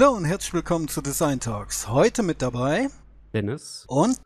Hallo und herzlich willkommen zu Design Talks. Heute mit dabei Dennis und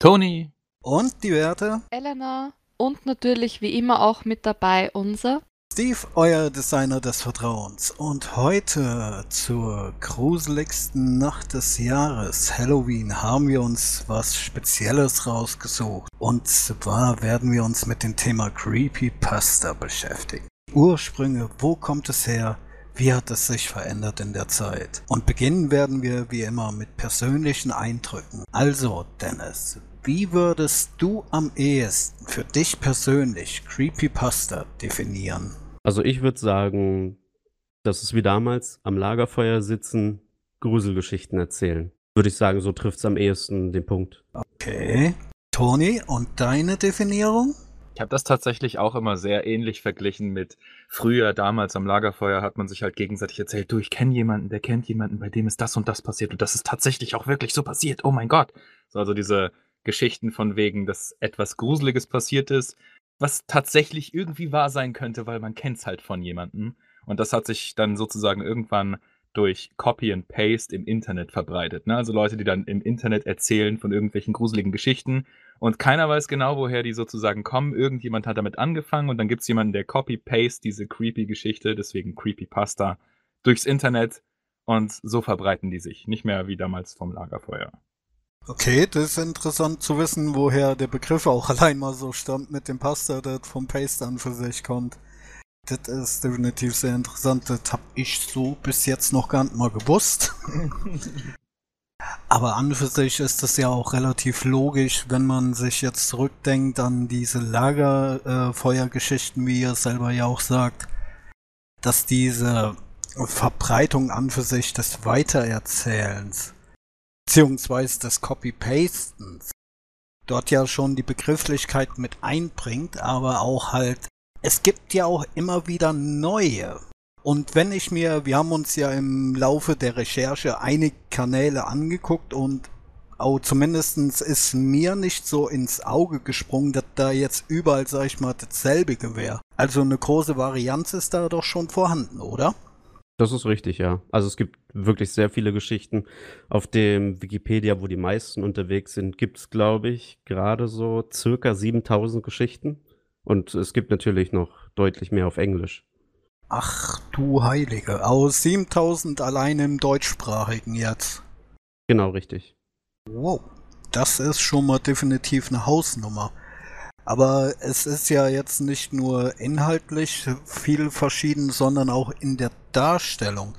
Toni und die Werte Elena und natürlich wie immer auch mit dabei unser Steve, euer Designer des Vertrauens. Und heute zur gruseligsten Nacht des Jahres, Halloween, haben wir uns was Spezielles rausgesucht. Und zwar werden wir uns mit dem Thema Creepypasta beschäftigen. Ursprünge, wo kommt es her? Wie hat es sich verändert in der Zeit? Und beginnen werden wir wie immer mit persönlichen Eindrücken. Also, Dennis, wie würdest du am ehesten für dich persönlich Creepypasta definieren? Also ich würde sagen, das ist wie damals am Lagerfeuer sitzen, Gruselgeschichten erzählen. Würde ich sagen, so trifft es am ehesten den Punkt. Okay. Toni, und deine Definierung? Ich habe das tatsächlich auch immer sehr ähnlich verglichen mit früher, damals am Lagerfeuer hat man sich halt gegenseitig erzählt, du, ich kenne jemanden, der kennt jemanden, bei dem ist das und das passiert und das ist tatsächlich auch wirklich so passiert. Oh mein Gott. So, also diese Geschichten von wegen, dass etwas Gruseliges passiert ist, was tatsächlich irgendwie wahr sein könnte, weil man kennt es halt von jemandem. Und das hat sich dann sozusagen irgendwann durch Copy and Paste im Internet verbreitet. Ne? Also Leute, die dann im Internet erzählen von irgendwelchen gruseligen Geschichten und keiner weiß genau, woher die sozusagen kommen. Irgendjemand hat damit angefangen und dann gibt es jemanden, der Copy-Paste diese creepy Geschichte, deswegen Creepypasta, durchs Internet und so verbreiten die sich. Nicht mehr wie damals vom Lagerfeuer. Okay, das ist interessant zu wissen, woher der Begriff auch allein mal so stammt mit dem Pasta, das vom Paste an für sich kommt. Das ist definitiv sehr interessant. Das habe ich so bis jetzt noch gar nicht mal gewusst. Aber an für sich ist das ja auch relativ logisch, wenn man sich jetzt zurückdenkt an diese Lagerfeuergeschichten, äh, wie ihr selber ja auch sagt, dass diese Verbreitung an für sich des Weitererzählens beziehungsweise des Copy-Pastens dort ja schon die Begrifflichkeit mit einbringt, aber auch halt, es gibt ja auch immer wieder neue. Und wenn ich mir, wir haben uns ja im Laufe der Recherche einige Kanäle angeguckt und auch zumindestens ist mir nicht so ins Auge gesprungen, dass da jetzt überall, sag ich mal, dasselbe wäre. Also eine große Varianz ist da doch schon vorhanden, oder? Das ist richtig, ja. Also es gibt wirklich sehr viele Geschichten. Auf dem Wikipedia, wo die meisten unterwegs sind, gibt es, glaube ich, gerade so circa 7000 Geschichten. Und es gibt natürlich noch deutlich mehr auf Englisch. Ach du Heilige, aus 7000 allein im deutschsprachigen jetzt. Genau, richtig. Wow, das ist schon mal definitiv eine Hausnummer. Aber es ist ja jetzt nicht nur inhaltlich viel verschieden, sondern auch in der Darstellung.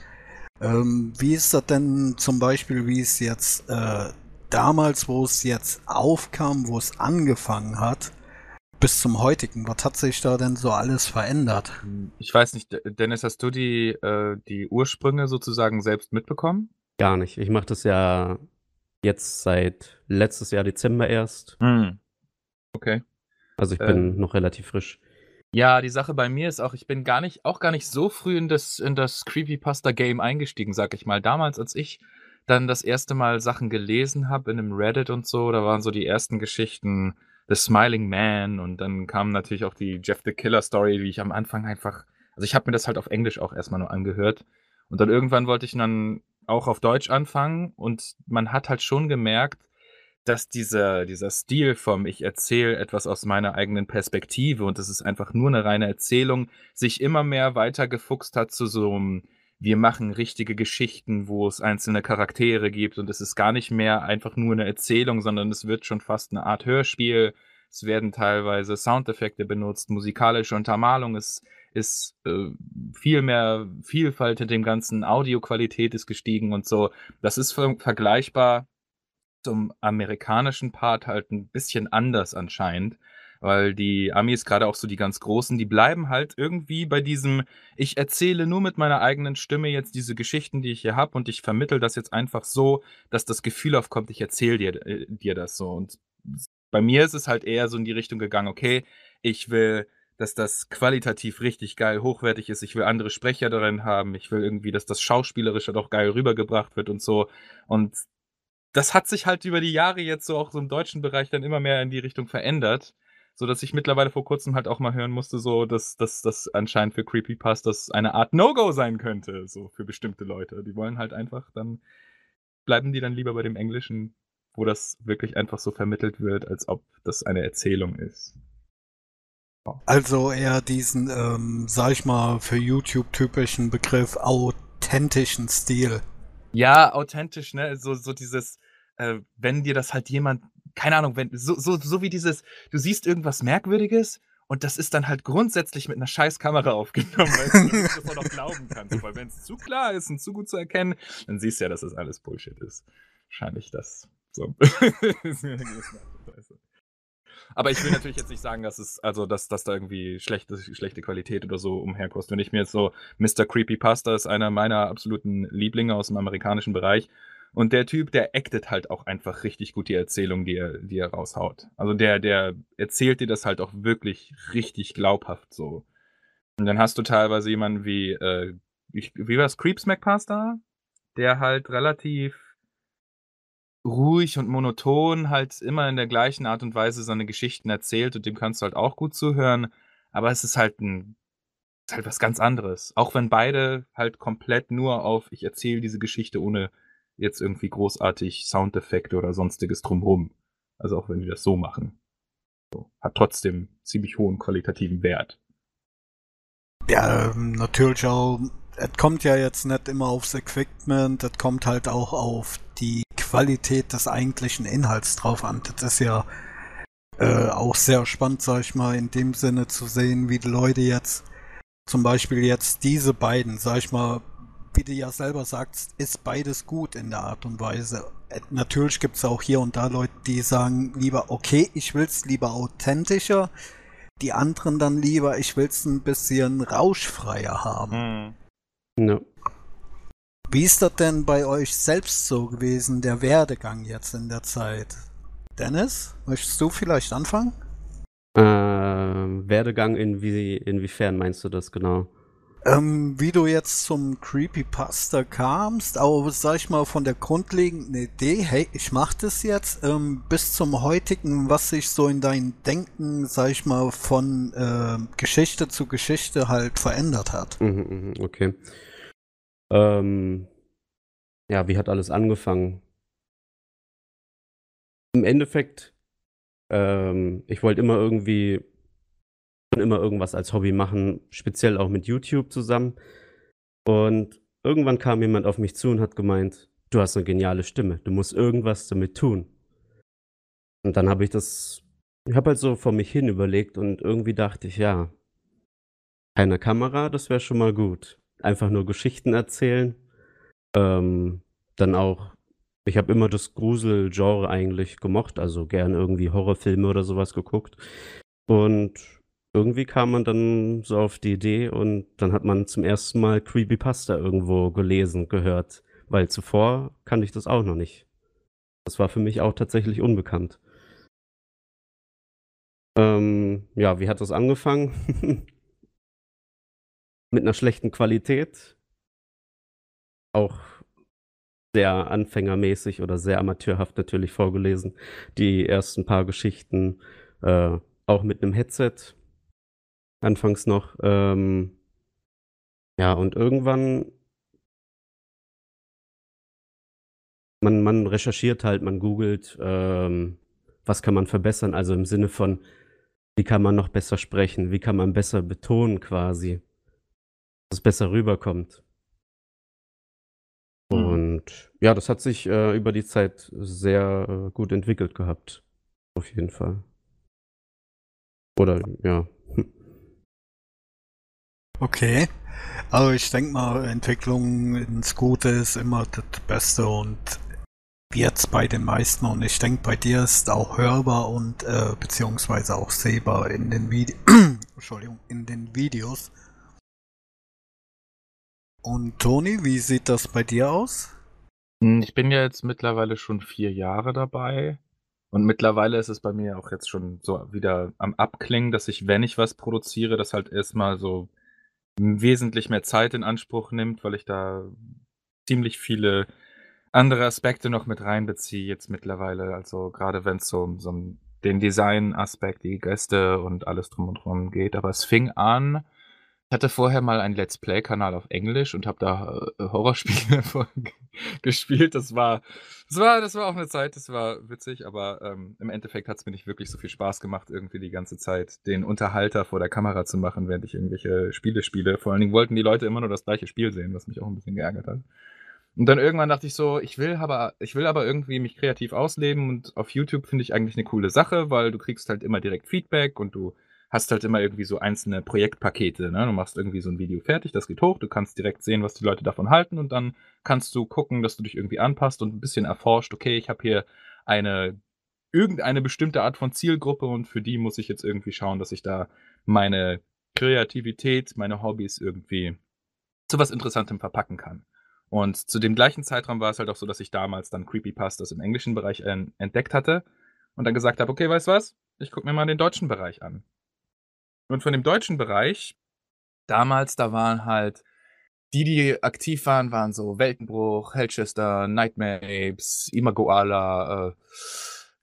Ähm, wie ist das denn zum Beispiel, wie es jetzt äh, damals, wo es jetzt aufkam, wo es angefangen hat, bis zum heutigen? Was hat sich da denn so alles verändert? Ich weiß nicht, Dennis, hast du die, äh, die Ursprünge sozusagen selbst mitbekommen? Gar nicht. Ich mache das ja jetzt seit letztes Jahr Dezember erst. Hm. Okay. Also ich bin ähm, noch relativ frisch. Ja, die Sache bei mir ist auch, ich bin gar nicht, auch gar nicht so früh in das, in das Creepypasta-Game eingestiegen, sag ich mal. Damals, als ich dann das erste Mal Sachen gelesen habe in einem Reddit und so, da waren so die ersten Geschichten The Smiling Man und dann kam natürlich auch die Jeff the Killer Story, die ich am Anfang einfach, also ich habe mir das halt auf Englisch auch erstmal nur angehört. Und dann irgendwann wollte ich dann auch auf Deutsch anfangen und man hat halt schon gemerkt, dass dieser, dieser Stil vom Ich erzähle etwas aus meiner eigenen Perspektive und das ist einfach nur eine reine Erzählung, sich immer mehr weitergefuchst hat zu so einem, wir machen richtige Geschichten, wo es einzelne Charaktere gibt und es ist gar nicht mehr einfach nur eine Erzählung, sondern es wird schon fast eine Art Hörspiel. Es werden teilweise Soundeffekte benutzt, musikalische Untermalung ist, ist äh, viel mehr Vielfalt in dem ganzen, Audioqualität ist gestiegen und so. Das ist ver vergleichbar zum amerikanischen Part halt ein bisschen anders anscheinend, weil die Amis, gerade auch so die ganz Großen, die bleiben halt irgendwie bei diesem: „Ich erzähle nur mit meiner eigenen Stimme jetzt diese Geschichten, die ich hier habe und ich vermittle das jetzt einfach so, dass das Gefühl aufkommt, ich erzähle dir äh, dir das so.“ Und bei mir ist es halt eher so in die Richtung gegangen: „Okay, ich will, dass das qualitativ richtig geil hochwertig ist. Ich will andere Sprecher darin haben. Ich will irgendwie, dass das Schauspielerische doch geil rübergebracht wird und so.“ Und das hat sich halt über die Jahre jetzt so auch so im deutschen Bereich dann immer mehr in die Richtung verändert, So dass ich mittlerweile vor Kurzem halt auch mal hören musste, so dass das anscheinend für Creepypastas eine Art No-Go sein könnte, so für bestimmte Leute. Die wollen halt einfach dann bleiben die dann lieber bei dem Englischen, wo das wirklich einfach so vermittelt wird, als ob das eine Erzählung ist. Also eher diesen, ähm, sag ich mal, für YouTube typischen Begriff authentischen Stil. Ja, authentisch, ne? So, so dieses, äh, wenn dir das halt jemand, keine Ahnung, wenn, so, so, so wie dieses, du siehst irgendwas Merkwürdiges und das ist dann halt grundsätzlich mit einer scheiß Kamera aufgenommen, weil du das auch noch glauben kannst. Weil wenn es zu klar ist und zu gut zu erkennen, dann siehst du ja, dass das alles Bullshit ist. Wahrscheinlich das. So. Aber ich will natürlich jetzt nicht sagen, dass es, also, dass, dass da irgendwie schlechte, schlechte Qualität oder so umherkostet. Wenn ich mir jetzt so Mr. Creepypasta ist einer meiner absoluten Lieblinge aus dem amerikanischen Bereich. Und der Typ, der actet halt auch einfach richtig gut die Erzählung, die er, die er raushaut. Also der, der erzählt dir das halt auch wirklich richtig glaubhaft so. Und dann hast du teilweise jemanden wie, äh, ich, wie war es, Creeps McPasta? Der halt relativ ruhig und monoton halt immer in der gleichen Art und Weise seine Geschichten erzählt und dem kannst du halt auch gut zuhören. Aber es ist halt ein ist halt was ganz anderes. Auch wenn beide halt komplett nur auf ich erzähle diese Geschichte ohne jetzt irgendwie großartig Soundeffekte oder sonstiges drumherum. Also auch wenn die das so machen. So, hat trotzdem ziemlich hohen qualitativen Wert. Ja, ähm, natürlich auch. Es kommt ja jetzt nicht immer aufs Equipment, es kommt halt auch auf die Qualität des eigentlichen Inhalts drauf an. Das ist ja äh, auch sehr spannend, sag ich mal, in dem Sinne zu sehen, wie die Leute jetzt zum Beispiel jetzt diese beiden, sag ich mal, wie du ja selber sagst, ist beides gut in der Art und Weise. Äh, natürlich gibt es auch hier und da Leute, die sagen lieber, okay, ich will es lieber authentischer. Die anderen dann lieber, ich will es ein bisschen rauschfreier haben. Mhm. Ja. Wie ist das denn bei euch selbst so gewesen, der Werdegang jetzt in der Zeit? Dennis, möchtest du vielleicht anfangen? Ähm, Werdegang inwie inwiefern meinst du das genau? Ähm, wie du jetzt zum Creepypasta kamst, aber sag ich mal von der grundlegenden Idee, hey, ich mach das jetzt, ähm, bis zum heutigen, was sich so in deinem Denken, sag ich mal, von äh, Geschichte zu Geschichte halt verändert hat. Mhm, mhm okay. Ähm, ja, wie hat alles angefangen? Im Endeffekt, ähm, ich wollte immer irgendwie immer irgendwas als Hobby machen, speziell auch mit YouTube zusammen. Und irgendwann kam jemand auf mich zu und hat gemeint, du hast eine geniale Stimme, du musst irgendwas damit tun. Und dann habe ich das, ich habe halt so vor mich hin überlegt und irgendwie dachte ich, ja, keine Kamera, das wäre schon mal gut einfach nur Geschichten erzählen. Ähm, dann auch, ich habe immer das Grusel-Genre eigentlich gemocht, also gern irgendwie Horrorfilme oder sowas geguckt. Und irgendwie kam man dann so auf die Idee und dann hat man zum ersten Mal Creepypasta irgendwo gelesen, gehört, weil zuvor kannte ich das auch noch nicht. Das war für mich auch tatsächlich unbekannt. Ähm, ja, wie hat das angefangen? mit einer schlechten Qualität. Auch sehr anfängermäßig oder sehr amateurhaft natürlich vorgelesen. Die ersten paar Geschichten äh, auch mit einem Headset. Anfangs noch. Ähm, ja, und irgendwann. Man, man recherchiert halt, man googelt, ähm, was kann man verbessern, also im Sinne von, wie kann man noch besser sprechen, wie kann man besser betonen quasi es besser rüberkommt. Mhm. Und ja, das hat sich äh, über die Zeit sehr äh, gut entwickelt gehabt. Auf jeden Fall. Oder ja. Okay. Also ich denke mal, Entwicklung ins Gute ist immer das Beste und jetzt bei den meisten und ich denke bei dir ist auch hörbar und äh, beziehungsweise auch sehbar in den Vide Entschuldigung, in den Videos und Toni, wie sieht das bei dir aus? Hm, ich bin ja jetzt mittlerweile schon vier Jahre dabei. Und mittlerweile ist es bei mir auch jetzt schon so wieder am Abklingen, dass ich, wenn ich was produziere, das halt erstmal so wesentlich mehr Zeit in Anspruch nimmt, weil ich da ziemlich viele andere Aspekte noch mit reinbeziehe jetzt mittlerweile. Also gerade wenn es so um so den Design-Aspekt, die Gäste und alles drum und drum geht. Aber es fing an hatte vorher mal einen Let's Play-Kanal auf Englisch und habe da, äh, Horrorspiele gespielt. Das war das war das war auch eine Zeit, das war witzig, aber, ähm, im Endeffekt hat es mir nicht wirklich so viel Spaß gemacht, irgendwie die ganze Zeit den Unterhalter vor der Kamera zu machen, während ich irgendwelche Spiele spiele. Vor allen Dingen wollten die Leute immer nur das gleiche Spiel sehen, was mich auch ein bisschen geärgert hat. Und dann irgendwann dachte ich so: „Ich will aber ich will aber irgendwie mich kreativ ausleben und auf YouTube finde ich eigentlich eine coole Sache, weil du kriegst halt immer direkt Feedback und du hast halt immer irgendwie so einzelne Projektpakete. Ne? Du machst irgendwie so ein Video fertig, das geht hoch, du kannst direkt sehen, was die Leute davon halten und dann kannst du gucken, dass du dich irgendwie anpasst und ein bisschen erforscht, okay, ich habe hier eine irgendeine bestimmte Art von Zielgruppe und für die muss ich jetzt irgendwie schauen, dass ich da meine Kreativität, meine Hobbys irgendwie zu was Interessantem verpacken kann. Und zu dem gleichen Zeitraum war es halt auch so, dass ich damals dann Creepypastas im englischen Bereich entdeckt hatte und dann gesagt habe, okay, weißt du was? Ich gucke mir mal den deutschen Bereich an. Und von dem deutschen Bereich, damals, da waren halt die, die aktiv waren, waren so Weltenbruch, Hellchester, Nightmare Apes, Imagoala, äh,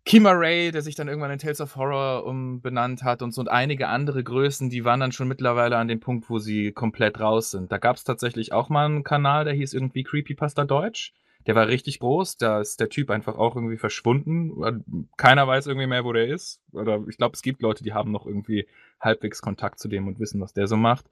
Kima Ray, der sich dann irgendwann in Tales of Horror umbenannt hat und so und einige andere Größen, die waren dann schon mittlerweile an dem Punkt, wo sie komplett raus sind. Da gab es tatsächlich auch mal einen Kanal, der hieß irgendwie Creepypasta Deutsch. Der war richtig groß, da ist der Typ einfach auch irgendwie verschwunden. Keiner weiß irgendwie mehr, wo der ist. Oder ich glaube, es gibt Leute, die haben noch irgendwie halbwegs Kontakt zu dem und wissen, was der so macht.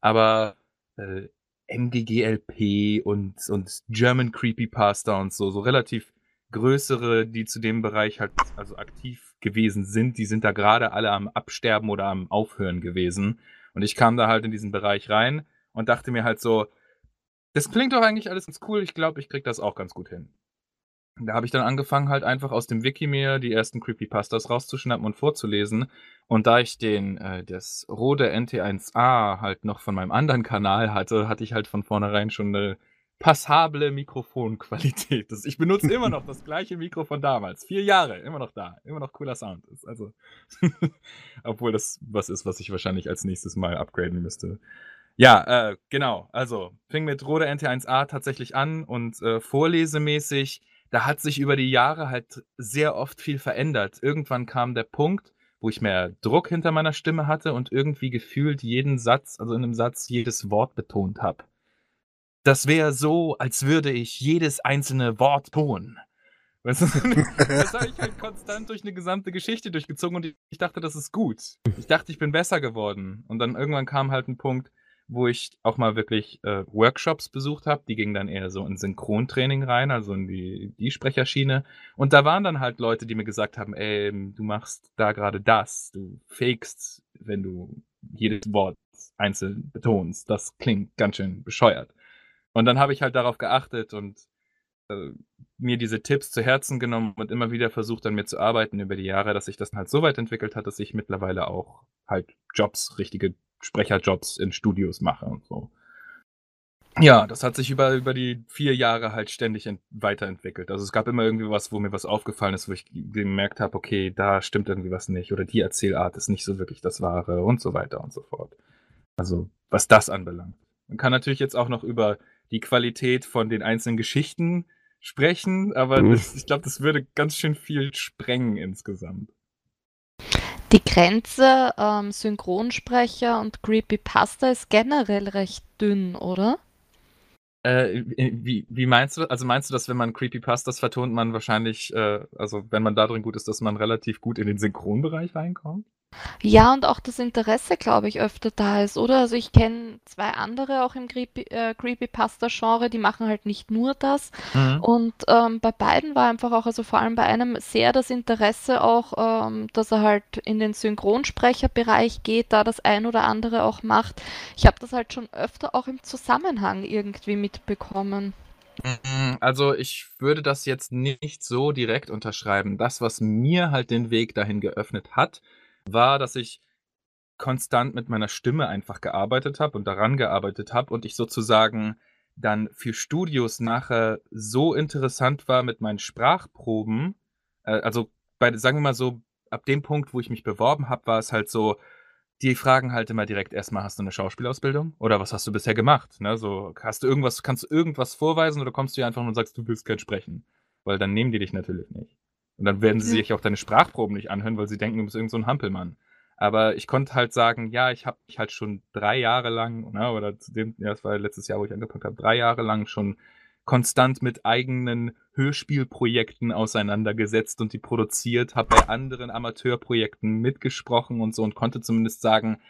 Aber äh, MGGLP und, und German Creepypasta und so, so relativ größere, die zu dem Bereich halt also aktiv gewesen sind, die sind da gerade alle am Absterben oder am Aufhören gewesen. Und ich kam da halt in diesen Bereich rein und dachte mir halt so, das klingt doch eigentlich alles ganz cool. Ich glaube, ich krieg das auch ganz gut hin. Da habe ich dann angefangen, halt einfach aus dem Wiki mir die ersten Creepypastas rauszuschnappen und vorzulesen. Und da ich den, äh, das Rode NT1A halt noch von meinem anderen Kanal hatte, hatte ich halt von vornherein schon eine passable Mikrofonqualität. Ich benutze immer noch das gleiche Mikro von damals. Vier Jahre, immer noch da. Immer noch cooler Sound. Ist also, obwohl das was ist, was ich wahrscheinlich als nächstes Mal upgraden müsste. Ja, äh, genau. Also, fing mit Rode NT1A tatsächlich an und äh, vorlesemäßig, da hat sich über die Jahre halt sehr oft viel verändert. Irgendwann kam der Punkt, wo ich mehr Druck hinter meiner Stimme hatte und irgendwie gefühlt jeden Satz, also in einem Satz jedes Wort betont habe. Das wäre so, als würde ich jedes einzelne Wort tun. Weißt du, das habe ich halt konstant durch eine gesamte Geschichte durchgezogen und ich dachte, das ist gut. Ich dachte, ich bin besser geworden. Und dann irgendwann kam halt ein Punkt, wo ich auch mal wirklich äh, Workshops besucht habe. Die gingen dann eher so in Synchrontraining rein, also in die, die Sprecherschiene. Und da waren dann halt Leute, die mir gesagt haben, ey, du machst da gerade das, du fakest, wenn du jedes Wort einzeln betonst. Das klingt ganz schön bescheuert. Und dann habe ich halt darauf geachtet und äh, mir diese Tipps zu Herzen genommen und immer wieder versucht, an mir zu arbeiten über die Jahre, dass sich das halt so weit entwickelt hat, dass ich mittlerweile auch halt Jobs, richtige Sprecherjobs in Studios mache und so. Ja, das hat sich über, über die vier Jahre halt ständig weiterentwickelt. Also es gab immer irgendwie was, wo mir was aufgefallen ist, wo ich gemerkt habe, okay, da stimmt irgendwie was nicht oder die Erzählart ist nicht so wirklich das Wahre und so weiter und so fort. Also was das anbelangt. Man kann natürlich jetzt auch noch über die Qualität von den einzelnen Geschichten sprechen, aber mhm. das, ich glaube, das würde ganz schön viel sprengen insgesamt. Die Grenze ähm, Synchronsprecher und Creepypasta ist generell recht dünn, oder? Äh, wie, wie meinst du? Also meinst du, dass wenn man Creepypastas vertont, man wahrscheinlich, äh, also wenn man da drin gut ist, dass man relativ gut in den Synchronbereich reinkommt? Ja, und auch das Interesse, glaube ich, öfter da ist, oder? Also ich kenne zwei andere auch im Creepy, äh, Creepypasta-Genre, die machen halt nicht nur das. Mhm. Und ähm, bei beiden war einfach auch, also vor allem bei einem sehr das Interesse auch, ähm, dass er halt in den Synchronsprecherbereich geht, da das ein oder andere auch macht. Ich habe das halt schon öfter auch im Zusammenhang irgendwie mitbekommen. Mhm, also ich würde das jetzt nicht so direkt unterschreiben. Das, was mir halt den Weg dahin geöffnet hat, war, dass ich konstant mit meiner Stimme einfach gearbeitet habe und daran gearbeitet habe und ich sozusagen dann für Studios nachher so interessant war mit meinen Sprachproben. Äh, also bei, sagen wir mal so, ab dem Punkt, wo ich mich beworben habe, war es halt so, die fragen halt immer direkt erstmal, hast du eine Schauspielausbildung? Oder was hast du bisher gemacht? Ne? So, hast du irgendwas, kannst du irgendwas vorweisen oder kommst du einfach nur und sagst, du willst kein sprechen? Weil dann nehmen die dich natürlich nicht. Und dann werden sie sich auch deine Sprachproben nicht anhören, weil sie denken, du bist irgend so ein Hampelmann. Aber ich konnte halt sagen, ja, ich habe mich halt schon drei Jahre lang, ne, oder zu dem, ja, das war letztes Jahr, wo ich angefangen habe, drei Jahre lang schon konstant mit eigenen Hörspielprojekten auseinandergesetzt und die produziert, habe bei anderen Amateurprojekten mitgesprochen und so und konnte zumindest sagen,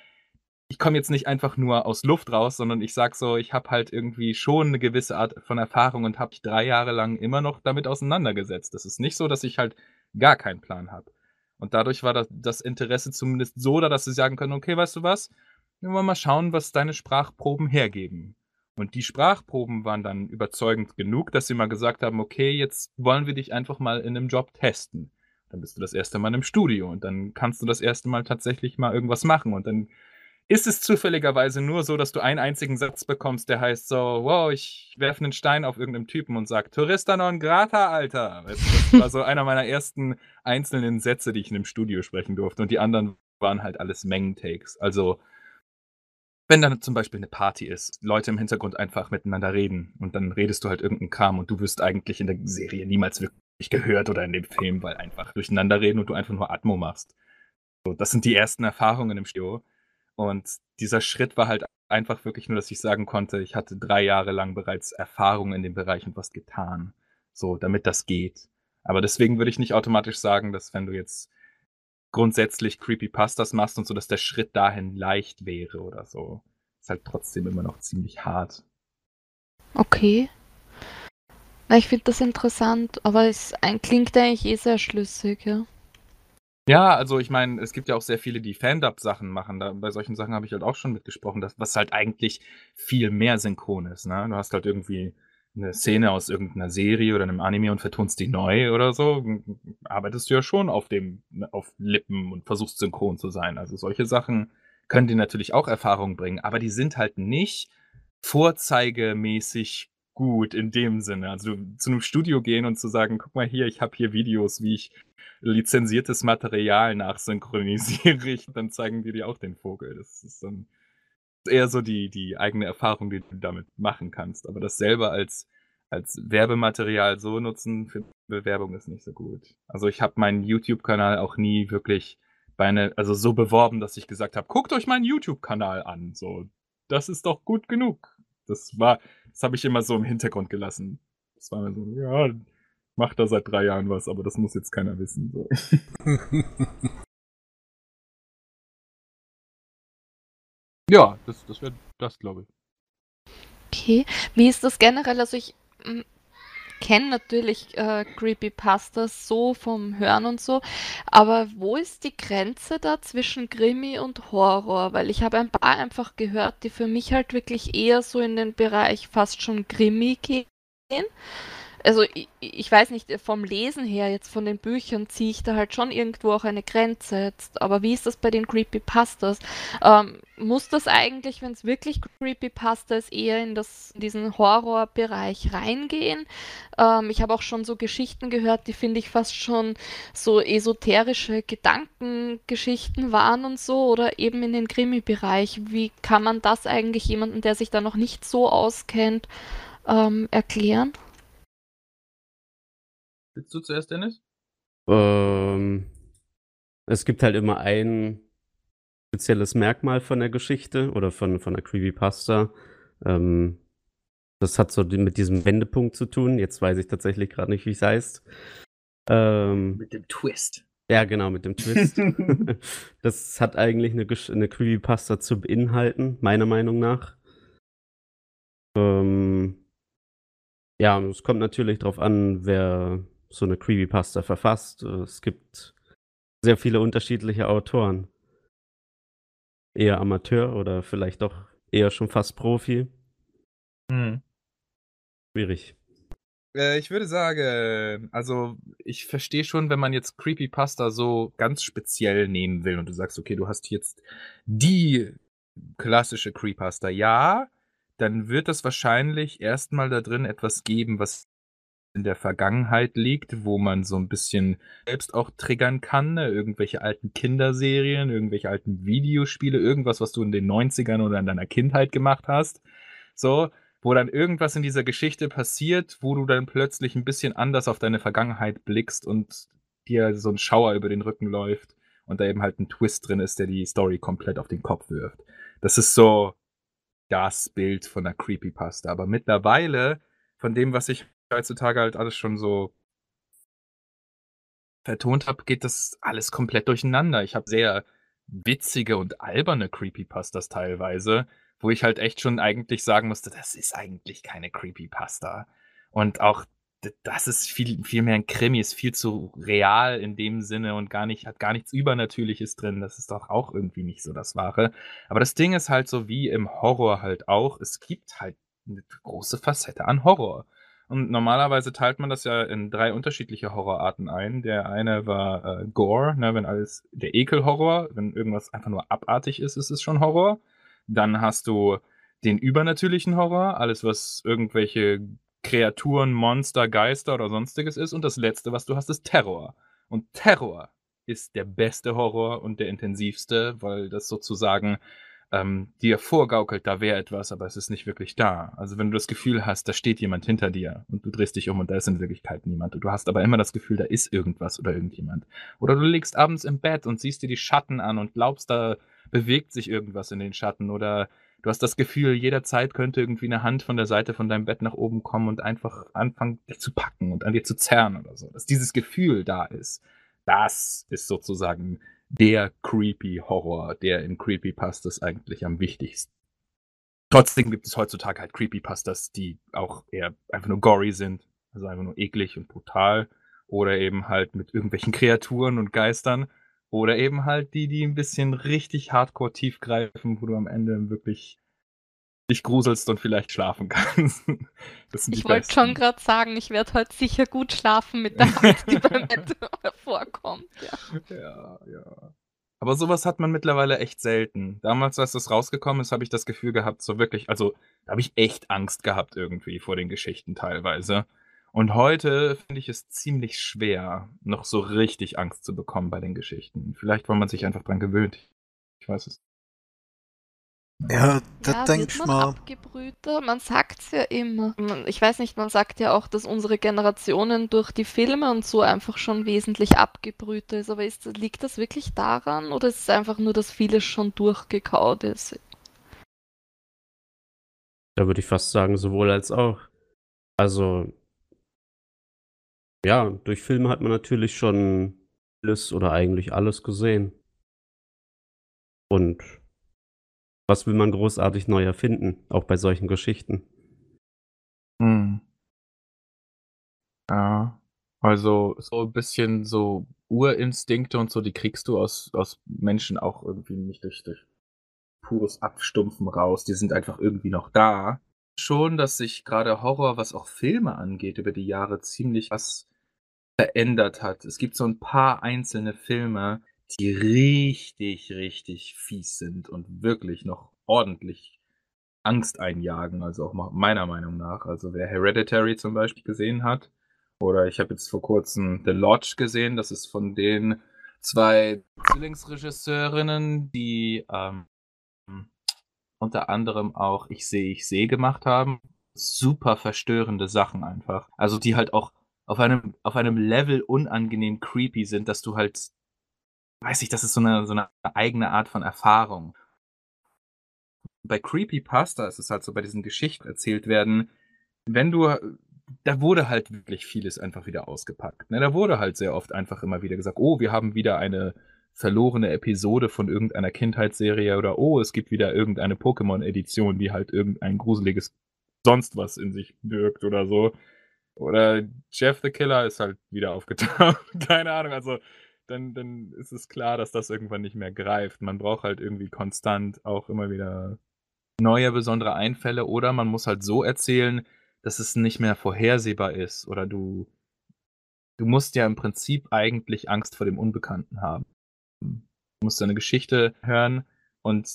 ich komme jetzt nicht einfach nur aus Luft raus, sondern ich sag so, ich habe halt irgendwie schon eine gewisse Art von Erfahrung und habe mich drei Jahre lang immer noch damit auseinandergesetzt. Das ist nicht so, dass ich halt gar keinen Plan habe. Und dadurch war das, das, Interesse zumindest so da, dass sie sagen können, okay, weißt du was, wir wollen mal schauen, was deine Sprachproben hergeben. Und die Sprachproben waren dann überzeugend genug, dass sie mal gesagt haben, okay, jetzt wollen wir dich einfach mal in einem Job testen. Dann bist du das erste Mal im Studio und dann kannst du das erste Mal tatsächlich mal irgendwas machen und dann ist es zufälligerweise nur so, dass du einen einzigen Satz bekommst, der heißt so, wow, ich werfe einen Stein auf irgendeinem Typen und sag, Tourista non grata, Alter. Das, war so einer meiner ersten einzelnen Sätze, die ich in einem Studio sprechen durfte. Und die anderen waren halt alles Mengentakes. Also, wenn dann zum Beispiel eine Party ist, Leute im Hintergrund einfach miteinander reden und dann redest du halt irgendeinen Kram und du wirst eigentlich in der Serie niemals wirklich gehört oder in dem Film, weil einfach durcheinander reden und du einfach nur Atmo machst. So, das sind die ersten Erfahrungen im Studio. Und dieser Schritt war halt einfach wirklich nur, dass ich sagen konnte, ich hatte drei Jahre lang bereits Erfahrung in dem Bereich und was getan. So, damit das geht. Aber deswegen würde ich nicht automatisch sagen, dass wenn du jetzt grundsätzlich Creepypastas machst und so, dass der Schritt dahin leicht wäre oder so. Ist halt trotzdem immer noch ziemlich hart. Okay. Na, ich finde das interessant, aber es klingt eigentlich eh sehr schlüssig, ja. Ja, also ich meine, es gibt ja auch sehr viele, die Fan-Dub-Sachen machen. Da, bei solchen Sachen habe ich halt auch schon mitgesprochen, dass, was halt eigentlich viel mehr synchron ist. Ne? Du hast halt irgendwie eine Szene aus irgendeiner Serie oder einem Anime und vertonst die neu oder so. Arbeitest du ja schon auf dem, ne, auf Lippen und versuchst synchron zu sein. Also solche Sachen können dir natürlich auch Erfahrung bringen, aber die sind halt nicht vorzeigemäßig gut in dem Sinne. Also zu einem Studio gehen und zu sagen, guck mal hier, ich habe hier Videos, wie ich lizenziertes Material nachsynchronisiere ich, dann zeigen die dir auch den Vogel. Das ist dann eher so die, die eigene Erfahrung, die du damit machen kannst. Aber das selber als, als Werbematerial so nutzen für Bewerbung ist nicht so gut. Also ich habe meinen YouTube-Kanal auch nie wirklich bei also so beworben, dass ich gesagt habe, guckt euch meinen YouTube-Kanal an. So, das ist doch gut genug. Das war, das habe ich immer so im Hintergrund gelassen. Das war mir so, ja, macht da seit drei Jahren was, aber das muss jetzt keiner wissen. So. ja, das, das wäre das, glaube ich. Okay, wie ist das generell? Also ich kenne natürlich äh, Creepypastas so vom Hören und so, aber wo ist die Grenze da zwischen Krimi und Horror? Weil ich habe ein paar einfach gehört, die für mich halt wirklich eher so in den Bereich fast schon Krimi gehen also ich, ich, weiß nicht, vom Lesen her, jetzt von den Büchern, ziehe ich da halt schon irgendwo auch eine Grenze jetzt. Aber wie ist das bei den Creepypastas? Ähm, muss das eigentlich, wenn es wirklich Creepypasta ist, eher in, das, in diesen Horrorbereich reingehen? Ähm, ich habe auch schon so Geschichten gehört, die finde ich fast schon so esoterische Gedankengeschichten waren und so, oder eben in den Krimi-Bereich. Wie kann man das eigentlich jemandem, der sich da noch nicht so auskennt, ähm, erklären? Willst du zuerst, Dennis? Ähm, es gibt halt immer ein spezielles Merkmal von der Geschichte oder von, von der Creepypasta. Ähm, das hat so mit diesem Wendepunkt zu tun. Jetzt weiß ich tatsächlich gerade nicht, wie es heißt. Ähm, mit dem Twist. Ja, genau, mit dem Twist. das hat eigentlich eine, eine Creepypasta zu beinhalten, meiner Meinung nach. Ähm, ja, es kommt natürlich darauf an, wer so eine Creepypasta verfasst. Es gibt sehr viele unterschiedliche Autoren. Eher Amateur oder vielleicht doch eher schon fast Profi. Hm. Schwierig. Äh, ich würde sagen, also ich verstehe schon, wenn man jetzt Creepypasta so ganz speziell nehmen will und du sagst, okay, du hast jetzt die klassische Creepypasta, ja, dann wird es wahrscheinlich erstmal da drin etwas geben, was in der Vergangenheit liegt, wo man so ein bisschen selbst auch triggern kann, ne? Irgendwelche alten Kinderserien, irgendwelche alten Videospiele, irgendwas, was du in den 90ern oder in deiner Kindheit gemacht hast. So, wo dann irgendwas in dieser Geschichte passiert, wo du dann plötzlich ein bisschen anders auf deine Vergangenheit blickst und dir so ein Schauer über den Rücken läuft und da eben halt ein Twist drin ist, der die Story komplett auf den Kopf wirft. Das ist so das Bild von einer Creepypasta. Aber mittlerweile, von dem, was ich heutzutage halt alles schon so vertont habe, geht das alles komplett durcheinander. Ich habe sehr witzige und alberne Creepypastas teilweise, wo ich halt echt schon eigentlich sagen musste, das ist eigentlich keine Creepypasta. Und auch das ist viel, viel mehr ein Krimi, ist viel zu real in dem Sinne und gar nicht, hat gar nichts Übernatürliches drin. Das ist doch auch irgendwie nicht so das Wahre. Aber das Ding ist halt so wie im Horror halt auch, es gibt halt eine große Facette an Horror. Und normalerweise teilt man das ja in drei unterschiedliche Horrorarten ein. Der eine war äh, Gore, ne, wenn alles, der Ekelhorror, wenn irgendwas einfach nur abartig ist, ist es schon Horror. Dann hast du den übernatürlichen Horror, alles was irgendwelche Kreaturen, Monster, Geister oder sonstiges ist. Und das letzte, was du hast, ist Terror. Und Terror ist der beste Horror und der intensivste, weil das sozusagen ähm, dir vorgaukelt, da wäre etwas, aber es ist nicht wirklich da. Also wenn du das Gefühl hast, da steht jemand hinter dir und du drehst dich um und da ist in Wirklichkeit niemand. Und du hast aber immer das Gefühl, da ist irgendwas oder irgendjemand. Oder du liegst abends im Bett und siehst dir die Schatten an und glaubst, da bewegt sich irgendwas in den Schatten oder du hast das Gefühl, jederzeit könnte irgendwie eine Hand von der Seite von deinem Bett nach oben kommen und einfach anfangen, dich zu packen und an dir zu zerren oder so. Dass dieses Gefühl da ist, das ist sozusagen der creepy Horror, der in Creepypastas eigentlich am wichtigsten. Trotzdem gibt es heutzutage halt Creepypastas, die auch eher einfach nur gory sind, also einfach nur eklig und brutal oder eben halt mit irgendwelchen Kreaturen und Geistern oder eben halt die, die ein bisschen richtig hardcore tief greifen, wo du am Ende wirklich dich gruselst und vielleicht schlafen kannst. ich wollte schon gerade sagen, ich werde heute sicher gut schlafen mit der Hand, die beim Bett vorkommt. Ja. ja, ja. Aber sowas hat man mittlerweile echt selten. Damals, als das rausgekommen ist, habe ich das Gefühl gehabt, so wirklich, also da habe ich echt Angst gehabt irgendwie vor den Geschichten teilweise. Und heute finde ich es ziemlich schwer, noch so richtig Angst zu bekommen bei den Geschichten. Vielleicht, weil man sich einfach dran gewöhnt. Ich weiß es. Ja, das ja, denke ich mal. Abgebrühter? Man sagt's ja immer. Ich weiß nicht, man sagt ja auch, dass unsere Generationen durch die Filme und so einfach schon wesentlich abgebrühter ist. Aber ist, liegt das wirklich daran oder ist es einfach nur, dass vieles schon durchgekaut ist? Da würde ich fast sagen, sowohl als auch. Also, ja, durch Filme hat man natürlich schon alles oder eigentlich alles gesehen. Und was will man großartig neu erfinden, auch bei solchen Geschichten? Hm. Ja, also so ein bisschen so Urinstinkte und so, die kriegst du aus, aus Menschen auch irgendwie nicht durch, durch pures Abstumpfen raus. Die sind einfach irgendwie noch da. Schon, dass sich gerade Horror, was auch Filme angeht, über die Jahre ziemlich was verändert hat. Es gibt so ein paar einzelne Filme, die richtig, richtig fies sind und wirklich noch ordentlich Angst einjagen, also auch meiner Meinung nach. Also wer Hereditary zum Beispiel gesehen hat, oder ich habe jetzt vor kurzem The Lodge gesehen, das ist von den zwei Zwillingsregisseurinnen, die ähm, unter anderem auch Ich sehe, ich sehe gemacht haben. Super verstörende Sachen einfach. Also die halt auch auf einem, auf einem Level unangenehm creepy sind, dass du halt, weiß ich, das ist so eine, so eine eigene Art von Erfahrung. Bei Creepypasta ist es halt so, bei diesen Geschichten erzählt werden, wenn du, da wurde halt wirklich vieles einfach wieder ausgepackt. Ne? Da wurde halt sehr oft einfach immer wieder gesagt, oh, wir haben wieder eine verlorene Episode von irgendeiner Kindheitsserie oder oh, es gibt wieder irgendeine Pokémon-Edition, die halt irgendein gruseliges sonst was in sich birgt oder so. Oder Jeff the Killer ist halt wieder aufgetaucht. Keine Ahnung, also dann, dann ist es klar, dass das irgendwann nicht mehr greift. Man braucht halt irgendwie konstant auch immer wieder neue besondere Einfälle oder man muss halt so erzählen, dass es nicht mehr vorhersehbar ist oder du du musst ja im Prinzip eigentlich Angst vor dem Unbekannten haben. Du musst eine Geschichte hören und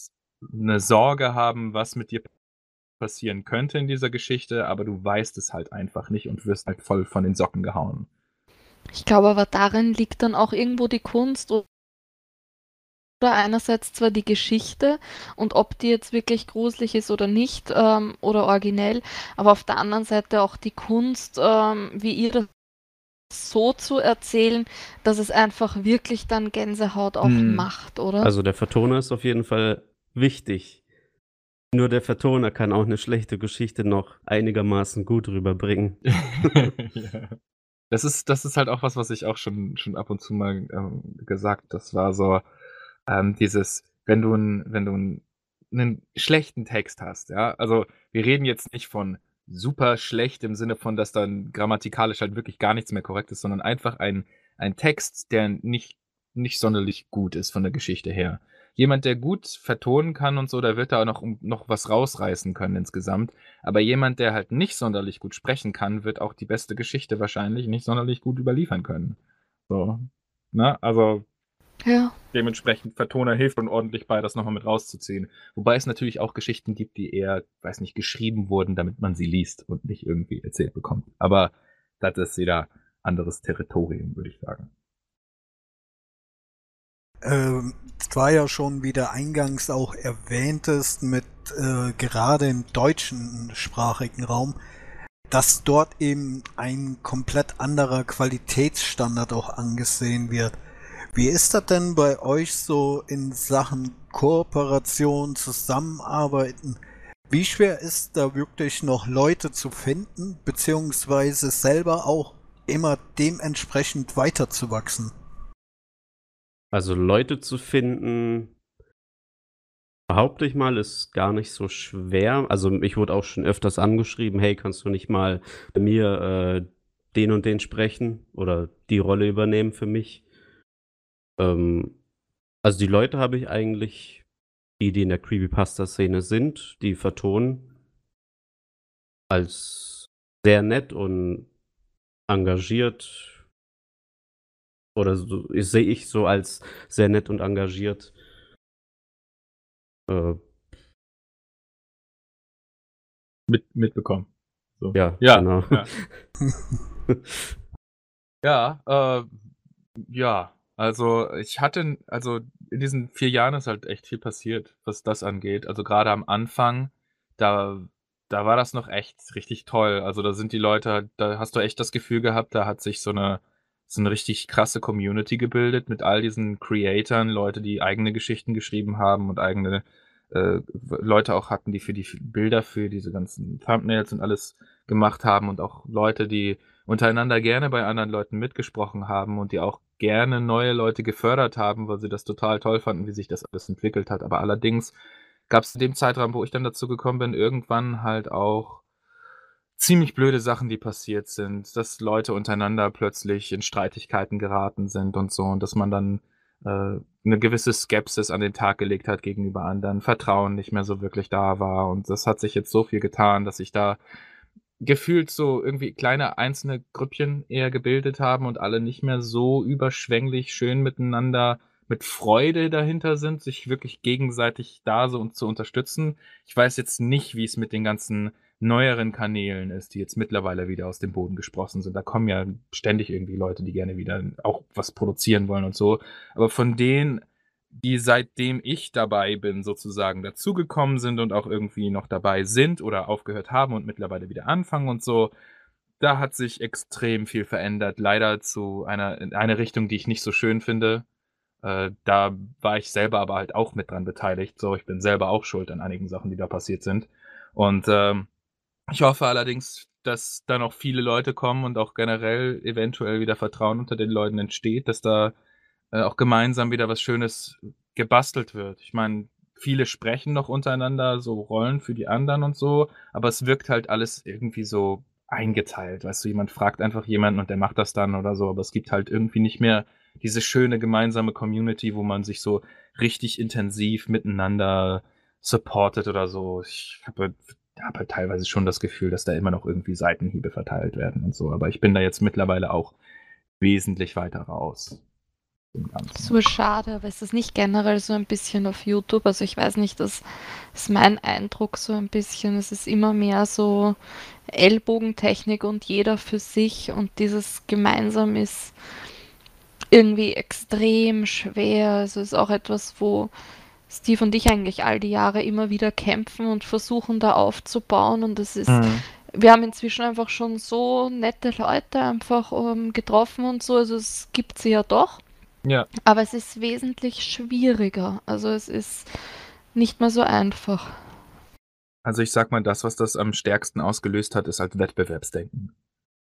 eine Sorge haben, was mit dir passieren könnte in dieser Geschichte, aber du weißt es halt einfach nicht und wirst halt voll von den Socken gehauen. Ich glaube aber darin liegt dann auch irgendwo die Kunst oder einerseits zwar die Geschichte und ob die jetzt wirklich gruselig ist oder nicht ähm, oder originell, aber auf der anderen Seite auch die Kunst, ähm, wie ihr das so zu erzählen, dass es einfach wirklich dann Gänsehaut auch Hm. macht, oder? Also der Vertoner ist auf jeden Fall wichtig. Nur der Vertoner kann auch eine schlechte Geschichte noch einigermaßen gut rüberbringen. Ja. Das ist das ist halt auch was, was ich auch schon schon ab und zu mal, ähm, gesagt das war so, ähm, dieses, wenn du 'n wenn du 'n 'nen schlechten Text hast, ja? Also, wir reden jetzt nicht von super schlecht im Sinne von, dass dann grammatikalisch halt wirklich gar nichts mehr korrekt ist, sondern einfach ein ein Text, der nicht nicht sonderlich gut ist von der Geschichte her. Jemand, der gut vertonen kann und so, der wird da noch noch was rausreißen können insgesamt. Aber jemand, der halt nicht sonderlich gut sprechen kann, wird auch die beste Geschichte wahrscheinlich nicht sonderlich gut überliefern können. So, ne? Also Ja. dementsprechend Vertoner hilft schon ordentlich bei, das noch mal mit rauszuziehen. Wobei es natürlich auch Geschichten gibt, die eher, weiß nicht, geschrieben wurden, damit man sie liest und nicht irgendwie erzählt bekommt. Aber das ist wieder anderes Territorium, würde ich sagen. Ähm, es war ja schon, wie du eingangs auch erwähntest, mit äh, gerade im deutschen sprachigen Raum, dass dort eben ein komplett anderer Qualitätsstandard auch angesehen wird. Wie ist das denn bei euch so in Sachen Kooperation, Zusammenarbeiten? Wie schwer ist da wirklich noch Leute zu finden, beziehungsweise selber auch immer dementsprechend weiterzuwachsen? Also Leute zu finden, behaupte ich mal, ist gar nicht so schwer. Also ich wurde auch schon öfters angeschrieben, hey, kannst du nicht mal bei mir äh, den und den sprechen oder die Rolle übernehmen für mich? Ähm, also die Leute habe ich eigentlich, die, die in der Creepypasta-Szene sind, die vertonen, als sehr nett und engagiert oder so sehe ich so als sehr nett und engagiert. Äh, Mit mitbekommen. So. ja, Ja, genau. ja. Ja, äh, ja, also ich hatte also in diesen 4 Jahren ist halt echt viel passiert, was das angeht. Also grade am Anfang, da da war das noch echt richtig toll. Also da sind die Leute da hast du echt das Gefühl gehabt, da hat sich so 'ne so 'ne richtig krasse Community gebildet mit all diesen Creatoren, Leute, die eigene Geschichten geschrieben haben und eigene, äh, Leute auch hatten, die für die Bilder für diese ganzen Thumbnails und alles gemacht haben und auch Leute, die untereinander gerne bei anderen Leuten mitgesprochen haben und die auch gerne neue Leute gefördert haben, weil sie das total toll fanden, wie sich das alles entwickelt hat. Aber allerdings gab's in dem Zeitraum, wo ich dann dazu gekommen bin, irgendwann halt auch ziemlich blöde Sachen, die passiert sind, dass Leute untereinander plötzlich in Streitigkeiten geraten sind und so und dass man dann, äh, 'ne gewisse Skepsis an den Tag gelegt hat gegenüber anderen, Vertrauen nicht mehr so wirklich da war und das hat sich jetzt so viel getan, dass sich da gefühlt so irgendwie kleine einzelne Grüppchen eher gebildet haben und alle nicht mehr so überschwänglich schön miteinander mit Freude dahinter sind, sich wirklich gegenseitig da so und zu unterstützen. Ich weiß jetzt nicht, wie es mit den ganzen neueren Kanälen ist, die jetzt mittlerweile wieder aus dem Boden gesprossen sind. Da kommen ja ständig irgendwie Leute, die gerne wieder auch was produzieren wollen und so. Aber von denen, die seitdem ich dabei bin, sozusagen dazugekommen sind und auch irgendwie noch dabei sind oder aufgehört haben und mittlerweile wieder anfangen und so, da hat sich extrem viel verändert. Leider zu einer in eine Richtung, die ich nicht so schön finde. Äh, da war ich selber aber halt auch mit dran beteiligt. So, ich bin selber auch schuld an einigen Sachen, die da passiert sind. Und, ähm, ich hoffe allerdings, dass da noch viele Leute kommen und auch generell eventuell wieder Vertrauen unter den Leuten entsteht, dass da, äh, auch gemeinsam wieder was Schönes gebastelt wird. Ich meine, viele sprechen noch untereinander so Rollen für die anderen und so, aber es wirkt halt alles irgendwie so eingeteilt. Weißt du, jemand fragt einfach jemanden und der macht das dann oder so, aber es gibt halt irgendwie nicht mehr diese schöne gemeinsame Community, wo man sich so richtig intensiv miteinander supportet oder so. Ich habe habe halt teilweise schon das Gefühl, dass da immer noch irgendwie Seitenhiebe verteilt werden und so, aber ich bin da jetzt mittlerweile auch wesentlich weiter raus. So schade, aber ist das nicht generell so ein bisschen auf YouTube? Also ich weiß nicht, das ist mein Eindruck so ein bisschen. Es ist immer mehr so Ellbogentechnik und jeder für sich und dieses gemeinsam ist irgendwie extrem schwer. Also ist auch etwas, wo Steve und ich eigentlich all die Jahre immer wieder kämpfen und versuchen da aufzubauen und es ist Mhm. wir haben inzwischen einfach schon so nette Leute einfach ähm, getroffen und so. Also es gibt sie ja doch. Ja. Aber es ist wesentlich schwieriger. Also es ist nicht mehr so einfach. Also ich sag mal, das, was das am stärksten ausgelöst hat, ist halt Wettbewerbsdenken.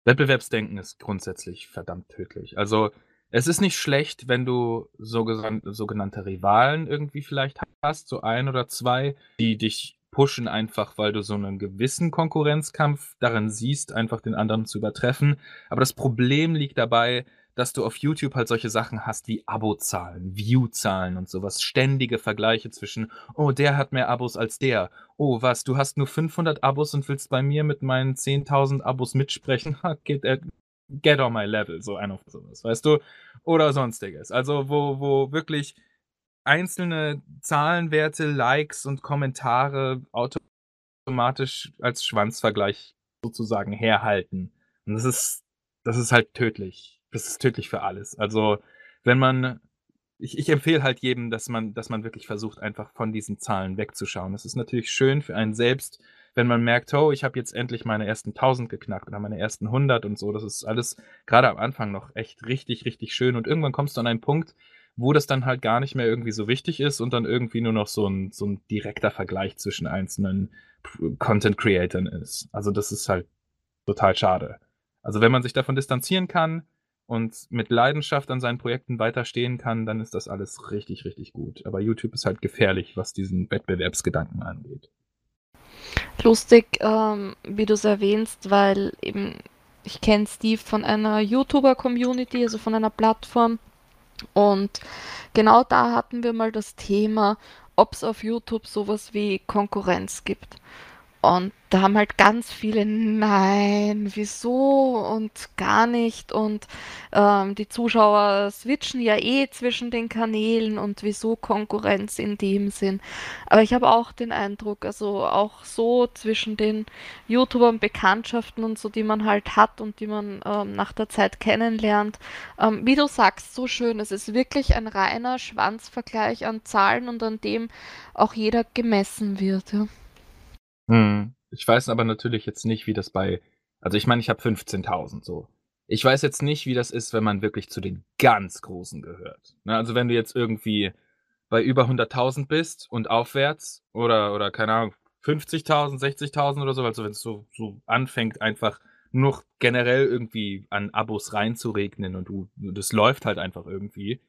Wettbewerbsdenken ist grundsätzlich verdammt tödlich. Also es ist nicht schlecht, wenn du sogenannte Rivalen irgendwie vielleicht hast, so ein oder zwei, die dich pushen einfach, weil du so einen gewissen Konkurrenzkampf darin siehst, einfach den anderen zu übertreffen. Aber das Problem liegt dabei, dass du auf YouTube halt solche Sachen hast wie Abozahlen, Viewzahlen und sowas. Ständige Vergleiche zwischen, oh, der hat mehr Abos als der. Oh, was, du hast nur 500 Abos und willst bei mir mit meinen 10.000 Abos mitsprechen? get, äh, get on my level, so ein auf sowas, weißt du? Oder sonstiges. Also, wo, wo wirklich einzelne Zahlenwerte, Likes und Kommentare automatisch als Schwanzvergleich sozusagen herhalten. Und das ist, das ist halt tödlich. Das ist tödlich für alles. Also, wenn man ich, ich empfehle halt jedem, dass man, dass man wirklich versucht, einfach von diesen Zahlen wegzuschauen. Es ist natürlich schön für einen selbst, wenn man merkt, oh, ich habe jetzt endlich meine ersten 1000 geknackt oder meine ersten 100 und so. Das ist alles gerade am Anfang noch echt richtig, richtig schön. Und irgendwann kommst du an einen Punkt, wo das dann halt gar nicht mehr irgendwie so wichtig ist und dann irgendwie nur noch so ein, so ein direkter Vergleich zwischen einzelnen Content-Creatern ist. Also das ist halt total schade. Also wenn man sich davon distanzieren kann, und mit Leidenschaft an seinen Projekten weiterstehen kann, dann ist das alles richtig, richtig gut. Aber YouTube ist halt gefährlich, was diesen Wettbewerbsgedanken angeht. Lustig, ähm, wie du es erwähnst, weil eben ich kenne Steve von einer YouTuber-Community, also von einer Plattform. Und genau da hatten wir mal das Thema, ob es auf YouTube sowas wie Konkurrenz gibt. Und da haben halt ganz viele Nein, wieso und gar nicht. Und ähm, die Zuschauer switchen ja eh zwischen den Kanälen und wieso Konkurrenz in dem Sinn. Aber ich habe auch den Eindruck, also auch so zwischen den YouTubern, Bekanntschaften und so, die man halt hat und die man ähm, nach der Zeit kennenlernt. Ähm, wie du sagst, so schön, es ist wirklich ein reiner Schwanzvergleich an Zahlen und an dem auch jeder gemessen wird. Ja. Mhm. Ich weiß aber natürlich jetzt nicht, wie das bei also ich meine, ich habe 15.000 so. Ich weiß jetzt nicht, wie das ist, wenn man wirklich zu den ganz Großen gehört. Ne, also wenn du jetzt irgendwie bei über 100.000 bist und aufwärts oder oder keine Ahnung, 50.000, 60.000 oder so, also wenn es so so anfängt, einfach nur generell irgendwie an Abos reinzuregnen und du das läuft halt einfach irgendwie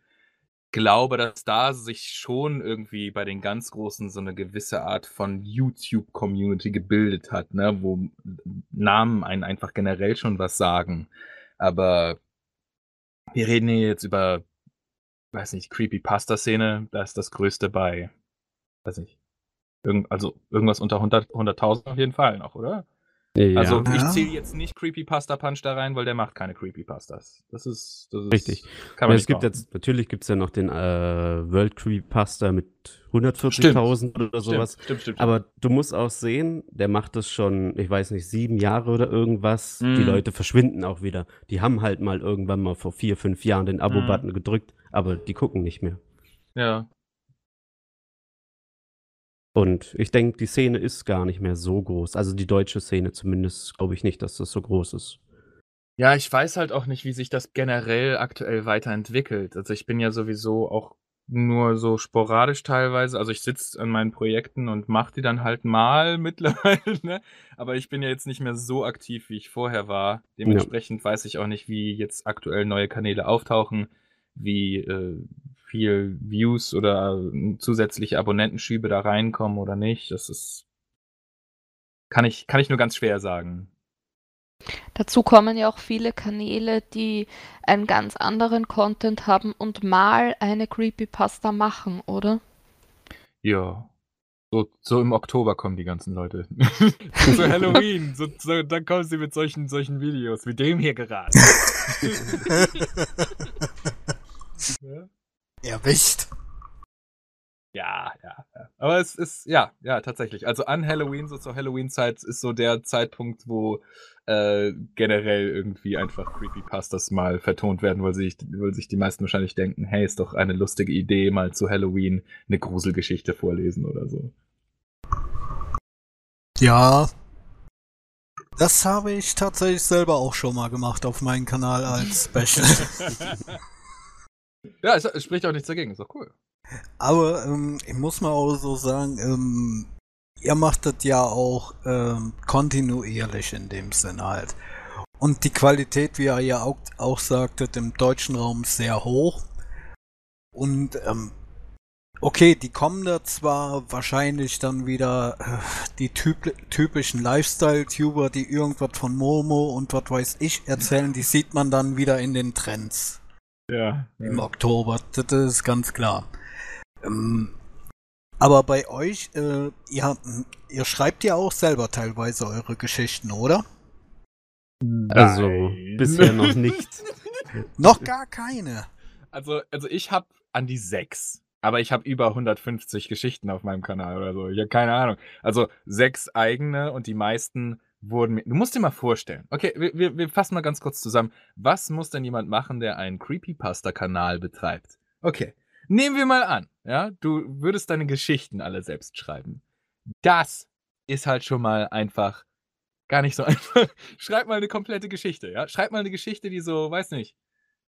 glaube, dass da sich schon irgendwie bei den ganz Großen so eine gewisse Art von YouTube-Community gebildet hat, ne, wo Namen einen einfach generell schon was sagen. Aber wir reden hier jetzt über, weiß nicht, Creepypasta-Szene, da ist das Größte bei, weiß nicht, irgend, also irgendwas unter 100 100.000 auf jeden Fall noch, oder? Ja. Also ich zähle jetzt nicht Creepypasta Punch da rein, weil der macht keine Creepypastas. Das ist, das ist richtig. Kann man ja, es gibt jetzt natürlich gibt es ja noch den äh, World Creepypasta mit 140.000 oder sowas. Stimmt, stimmt, stimmt, Aber du musst auch sehen, der macht das schon, ich weiß nicht, sieben Jahre oder irgendwas. Mm. Die Leute verschwinden auch wieder. Die haben halt mal irgendwann mal vor vier, fünf Jahren den Abo-Button mm. gedrückt, aber die gucken nicht mehr. Ja, und ich denke, die Szene ist gar nicht mehr so groß. Also die deutsche Szene zumindest glaube ich nicht, dass das so groß ist. Ja, ich weiß halt auch nicht, wie sich das generell aktuell weiterentwickelt. Also ich bin ja sowieso auch nur so sporadisch teilweise. Also ich sitze an meinen Projekten und mache die dann halt mal mittlerweile, ne? Aber ich bin ja jetzt nicht mehr so aktiv, wie ich vorher war. Dementsprechend ja. weiß ich auch nicht, wie jetzt aktuell neue Kanäle auftauchen, wie äh, viel Views oder zusätzliche Abonnentenschübe da reinkommen oder nicht. Das ist kann ich, kann ich nur ganz schwer sagen. Dazu kommen ja auch viele Kanäle, die einen ganz anderen Content haben und mal eine Creepypasta machen, oder? Ja. So, so im Oktober kommen die ganzen Leute. Zu Halloween. So, so, dann kommen sie mit solchen, solchen Videos, wie dem hier gerade. ja? Erwischt. Ja, ja, ja. Aber es ist, ja, ja, tatsächlich. Also an Halloween, so zur Halloween-Zeit, ist so der Zeitpunkt, wo äh, generell irgendwie einfach Creepypastas mal vertont werden, weil sich, weil sich die meisten wahrscheinlich denken, hey, ist doch eine lustige Idee, mal zu Halloween eine Gruselgeschichte vorlesen oder so. Ja. Das habe ich tatsächlich selber auch schon mal gemacht auf meinem Kanal als Special. ja, es, es, spricht auch nichts dagegen, ist doch cool. Aber ähm, ich muss mal auch so sagen, ähm, ihr macht das ja auch ähm, kontinuierlich in dem Sinne halt. Und die Qualität, wie ihr ja auch, auch sagtet, im deutschen Raum sehr hoch. Und ähm, okay, die kommen da zwar wahrscheinlich dann wieder äh, die typ typischen Lifestyle-Tuber, die irgendwas von Momo und was weiß ich erzählen, die sieht man dann wieder in den Trends. Ja. Im ja. Oktober, das ist ganz klar. Ähm, aber bei euch, äh, ihr, ihr schreibt ja auch selber teilweise eure Geschichten, oder? Also, bisher noch nicht. noch gar keine. Also, also ich habe an die sechs. Aber ich habe über 150 Geschichten auf meinem Kanal oder so. Ich habe keine Ahnung. Also sechs eigene und die meisten wurden mir. Du musst dir mal vorstellen. Okay, wir, wir, wir fassen mal ganz kurz zusammen. Was muss denn jemand machen, der einen Creepypasta-Kanal betreibt? Okay, nehmen wir mal an, ja, du würdest deine Geschichten alle selbst schreiben. Das ist halt schon mal einfach gar nicht so einfach. Schreib mal eine komplette Geschichte, ja? Schreib mal eine Geschichte, die so, weiß nicht,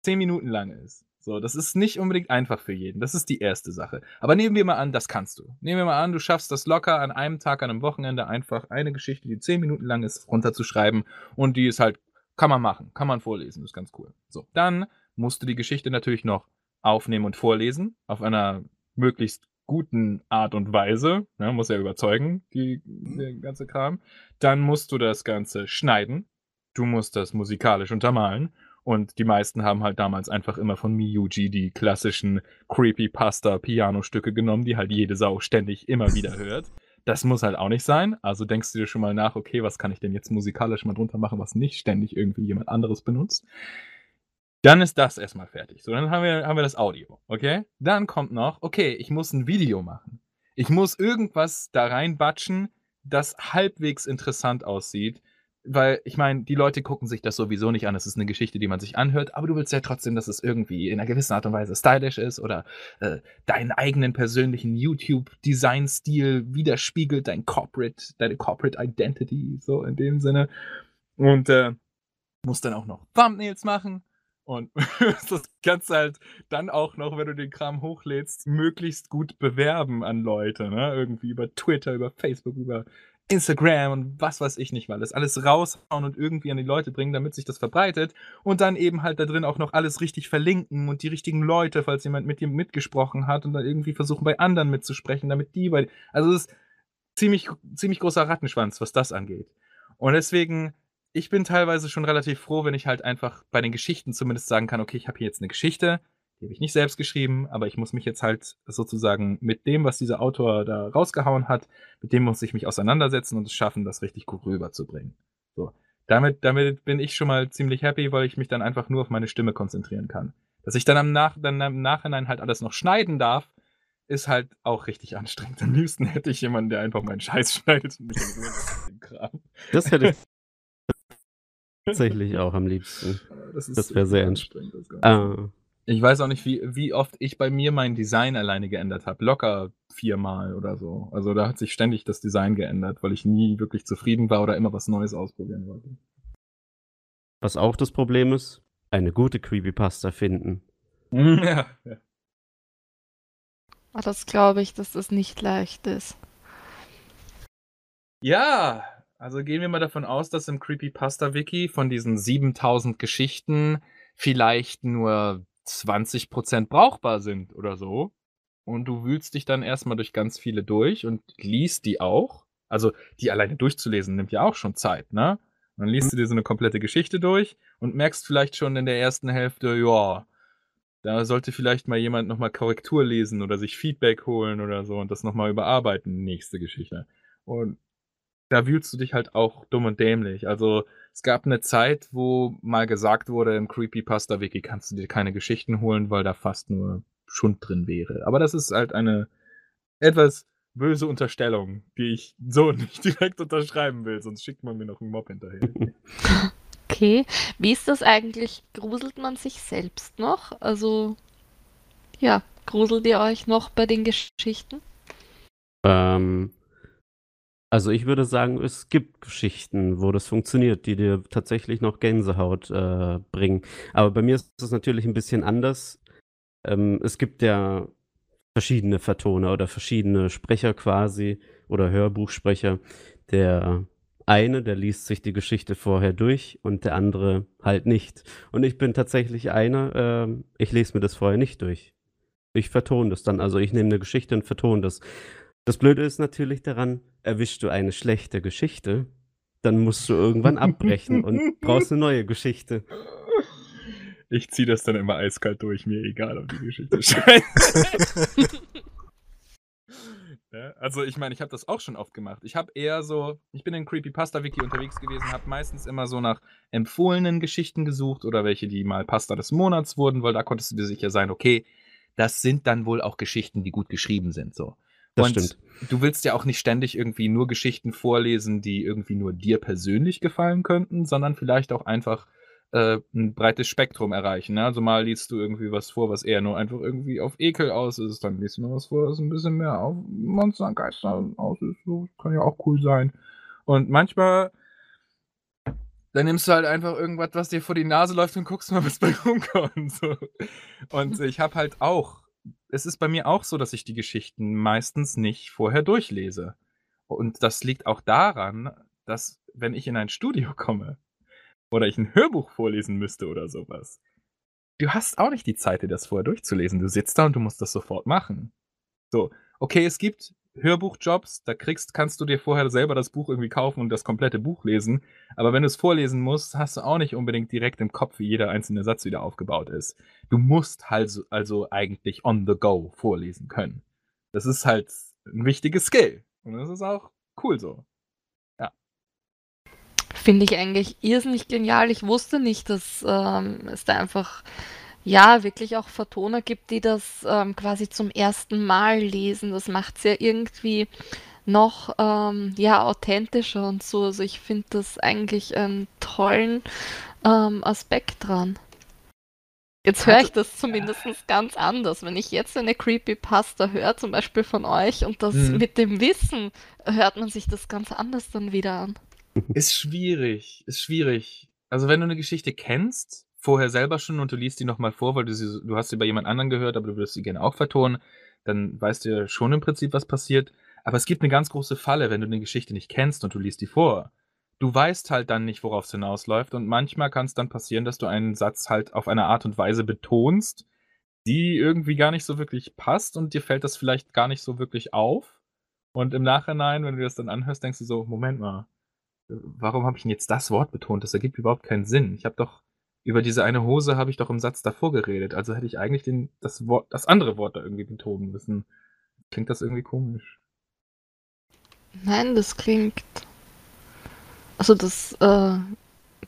zehn Minuten lang ist. So, das ist nicht unbedingt einfach für jeden. Das ist die erste Sache. Aber nehmen wir mal an, das kannst du. Nehmen wir mal an, du schaffst das locker an einem Tag, an einem Wochenende einfach eine Geschichte, die zehn Minuten lang ist, runterzuschreiben und die ist halt, kann man machen, kann man vorlesen, ist ganz cool. So, dann musst du die Geschichte natürlich noch aufnehmen und vorlesen auf einer möglichst guten Art und Weise, ne, muss ja überzeugen, die, der ganze Kram. Dann musst du das Ganze schneiden. Du musst das musikalisch untermalen. Und die meisten haben halt damals einfach immer von Miyuji die klassischen Creepypasta-Piano-Stücke genommen, die halt jede Sau ständig immer wieder hört. Das muss halt auch nicht sein. Also denkst du dir schon mal nach, okay, was kann ich denn jetzt musikalisch mal drunter machen, was nicht ständig irgendwie jemand anderes benutzt. Dann ist das erstmal fertig. So, dann haben wir, haben wir das Audio, okay? Dann kommt noch, okay, ich muss ein Video machen. Ich muss irgendwas da reinbatschen, das halbwegs interessant aussieht. Weil, ich meine, die Leute gucken sich das sowieso nicht an. Es ist eine Geschichte, die man sich anhört, aber du willst ja trotzdem, dass es irgendwie in einer gewissen Art und Weise stylisch ist oder äh, deinen eigenen persönlichen YouTube-Design-Stil widerspiegelt, dein Corporate, deine Corporate Identity, so in dem Sinne. Und äh, musst dann auch noch Thumbnails machen und das kannst du halt dann auch noch, wenn du den Kram hochlädst, möglichst gut bewerben an Leute, ne? Irgendwie über Twitter, über Facebook, über Instagram und was weiß ich nicht mal. Das alles raushauen und irgendwie an die Leute bringen, damit sich das verbreitet. Und dann eben halt da drin auch noch alles richtig verlinken und die richtigen Leute, falls jemand mit dir mitgesprochen hat und dann irgendwie versuchen bei anderen mitzusprechen, damit die bei. Also es ist ziemlich, ziemlich großer Rattenschwanz, was das angeht. Und deswegen ich bin teilweise schon relativ froh, wenn ich halt einfach bei den Geschichten zumindest sagen kann, okay, ich habe hier jetzt eine Geschichte, die habe ich nicht selbst geschrieben, aber ich muss mich jetzt halt sozusagen mit dem, was dieser Autor da rausgehauen hat, mit dem muss ich mich auseinandersetzen und es schaffen, das richtig gut rüberzubringen. So. Damit, damit bin ich schon mal ziemlich happy, weil ich mich dann einfach nur auf meine Stimme konzentrieren kann. Dass ich dann am, Nach dann im Nachhinein halt alles noch schneiden darf, ist halt auch richtig anstrengend. Am liebsten hätte ich jemanden, der einfach meinen Scheiß schneidet und mich in Ruhe dem Kram. Das hätte ich tatsächlich auch am liebsten. Das, das wäre sehr anstrengend. Ah. Ich weiß auch nicht, wie, wie oft ich bei mir mein Design alleine geändert habe. Locker viermal oder so. Also da hat sich ständig das Design geändert, weil ich nie wirklich zufrieden war oder immer was Neues ausprobieren wollte. Was auch das Problem ist, eine gute Creepypasta finden. ja, ja. Ah, das glaube ich, dass das nicht leicht ist. Ja, also gehen wir mal davon aus, dass im Creepypasta-Wiki von diesen 7000 Geschichten vielleicht nur 20% brauchbar sind oder so. Und du wühlst dich dann erstmal durch ganz viele durch und liest die auch. Also die alleine durchzulesen nimmt ja auch schon Zeit, ne? Und dann liest du dir so eine komplette Geschichte durch und merkst vielleicht schon in der ersten Hälfte, ja, da sollte vielleicht mal jemand nochmal Korrektur lesen oder sich Feedback holen oder so und das nochmal überarbeiten, nächste Geschichte. Und da wühlst du dich halt auch dumm und dämlich. Also es gab eine Zeit, wo mal gesagt wurde, im Creepypasta-Wiki kannst du dir keine Geschichten holen, weil da fast nur Schund drin wäre. Aber das ist halt eine etwas böse Unterstellung, die ich so nicht direkt unterschreiben will, sonst schickt man mir noch einen Mob hinterher. Okay, wie ist das eigentlich? Gruselt man sich selbst noch? Also, ja, gruselt ihr euch noch bei den Geschichten? Ähm, Also ich würde sagen, es gibt Geschichten, wo das funktioniert, die dir tatsächlich noch Gänsehaut äh, bringen. Aber bei mir ist es natürlich ein bisschen anders. Ähm, es gibt ja verschiedene Vertoner oder verschiedene Sprecher quasi oder Hörbuchsprecher. Der eine, der liest sich die Geschichte vorher durch und der andere halt nicht. Und ich bin tatsächlich einer, äh, ich lese mir das vorher nicht durch. Ich vertone das dann. Also ich nehme eine Geschichte und vertone das. Das Blöde ist natürlich daran, erwischst du eine schlechte Geschichte, dann musst du irgendwann abbrechen und brauchst eine neue Geschichte. Ich ziehe das dann immer eiskalt durch, mir egal, ob die Geschichte scheiße ja, Also ich meine, ich habe das auch schon oft gemacht. Ich habe eher so, ich bin in Creepypasta-Wiki unterwegs gewesen, habe meistens immer so nach empfohlenen Geschichten gesucht oder welche, die mal Pasta des Monats wurden, weil da konntest du dir sicher sein, okay, das sind dann wohl auch Geschichten, die gut geschrieben sind. So. Das und stimmt. du willst ja auch nicht ständig irgendwie nur Geschichten vorlesen, die irgendwie nur dir persönlich gefallen könnten, sondern vielleicht auch einfach äh, ein breites Spektrum erreichen. Ne? Also mal liest du irgendwie was vor, was eher nur einfach irgendwie auf Ekel aus ist, dann liest du mal was vor, was ein bisschen mehr auf Monster und Geister aus ist. So, kann ja auch cool sein. Und manchmal dann nimmst du halt einfach irgendwas, was dir vor die Nase läuft und guckst mal, was bei rumkommt. So. Und ich habe halt auch es ist bei mir auch so, dass ich die Geschichten meistens nicht vorher durchlese. Und das liegt auch daran, dass wenn ich in ein Studio komme oder ich ein Hörbuch vorlesen müsste oder sowas, du hast auch nicht die Zeit, dir das vorher durchzulesen. Du sitzt da und du musst das sofort machen. So, okay, es gibt Hörbuchjobs, da kriegst, kannst du dir vorher selber das Buch irgendwie kaufen und das komplette Buch lesen. Aber wenn du es vorlesen musst, hast du auch nicht unbedingt direkt im Kopf, wie jeder einzelne Satz wieder aufgebaut ist. Du musst halt also eigentlich on the go vorlesen können. Das ist halt ein wichtiges Skill. Und das ist auch cool so. Ja. Finde ich eigentlich irrsinnig genial. Ich wusste nicht, dass ähm, es da einfach ja, wirklich auch Vertoner gibt, die das ähm, quasi zum ersten Mal lesen. Das macht es ja irgendwie noch ähm, ja, authentischer und so. Also ich finde das eigentlich einen tollen ähm, Aspekt dran. Jetzt höre ich das zumindest ganz anders. Wenn ich jetzt eine Creepypasta höre, zum Beispiel von euch, und das mhm. mit dem Wissen, hört man sich das ganz anders dann wieder an. Ist schwierig, ist schwierig. Also wenn du eine Geschichte kennst, vorher selber schon und du liest die nochmal vor, weil du sie du hast sie bei jemand anderen gehört, aber du würdest sie gerne auch vertonen, dann weißt du ja schon im Prinzip, was passiert. Aber es gibt eine ganz große Falle, wenn du eine Geschichte nicht kennst und du liest die vor. Du weißt halt dann nicht, worauf es hinausläuft und manchmal kann es dann passieren, dass du einen Satz halt auf eine Art und Weise betonst, die irgendwie gar nicht so wirklich passt und dir fällt das vielleicht gar nicht so wirklich auf. Und im Nachhinein, wenn du das dann anhörst, denkst du so: „Moment mal, warum habe ich denn jetzt das Wort betont? Das ergibt überhaupt keinen Sinn. Ich habe doch über diese eine Hose habe ich doch im Satz davor geredet. Also hätte ich eigentlich den, das, Wort, das andere Wort da irgendwie betonen müssen. Klingt das irgendwie komisch? Nein, das klingt. Also das, äh,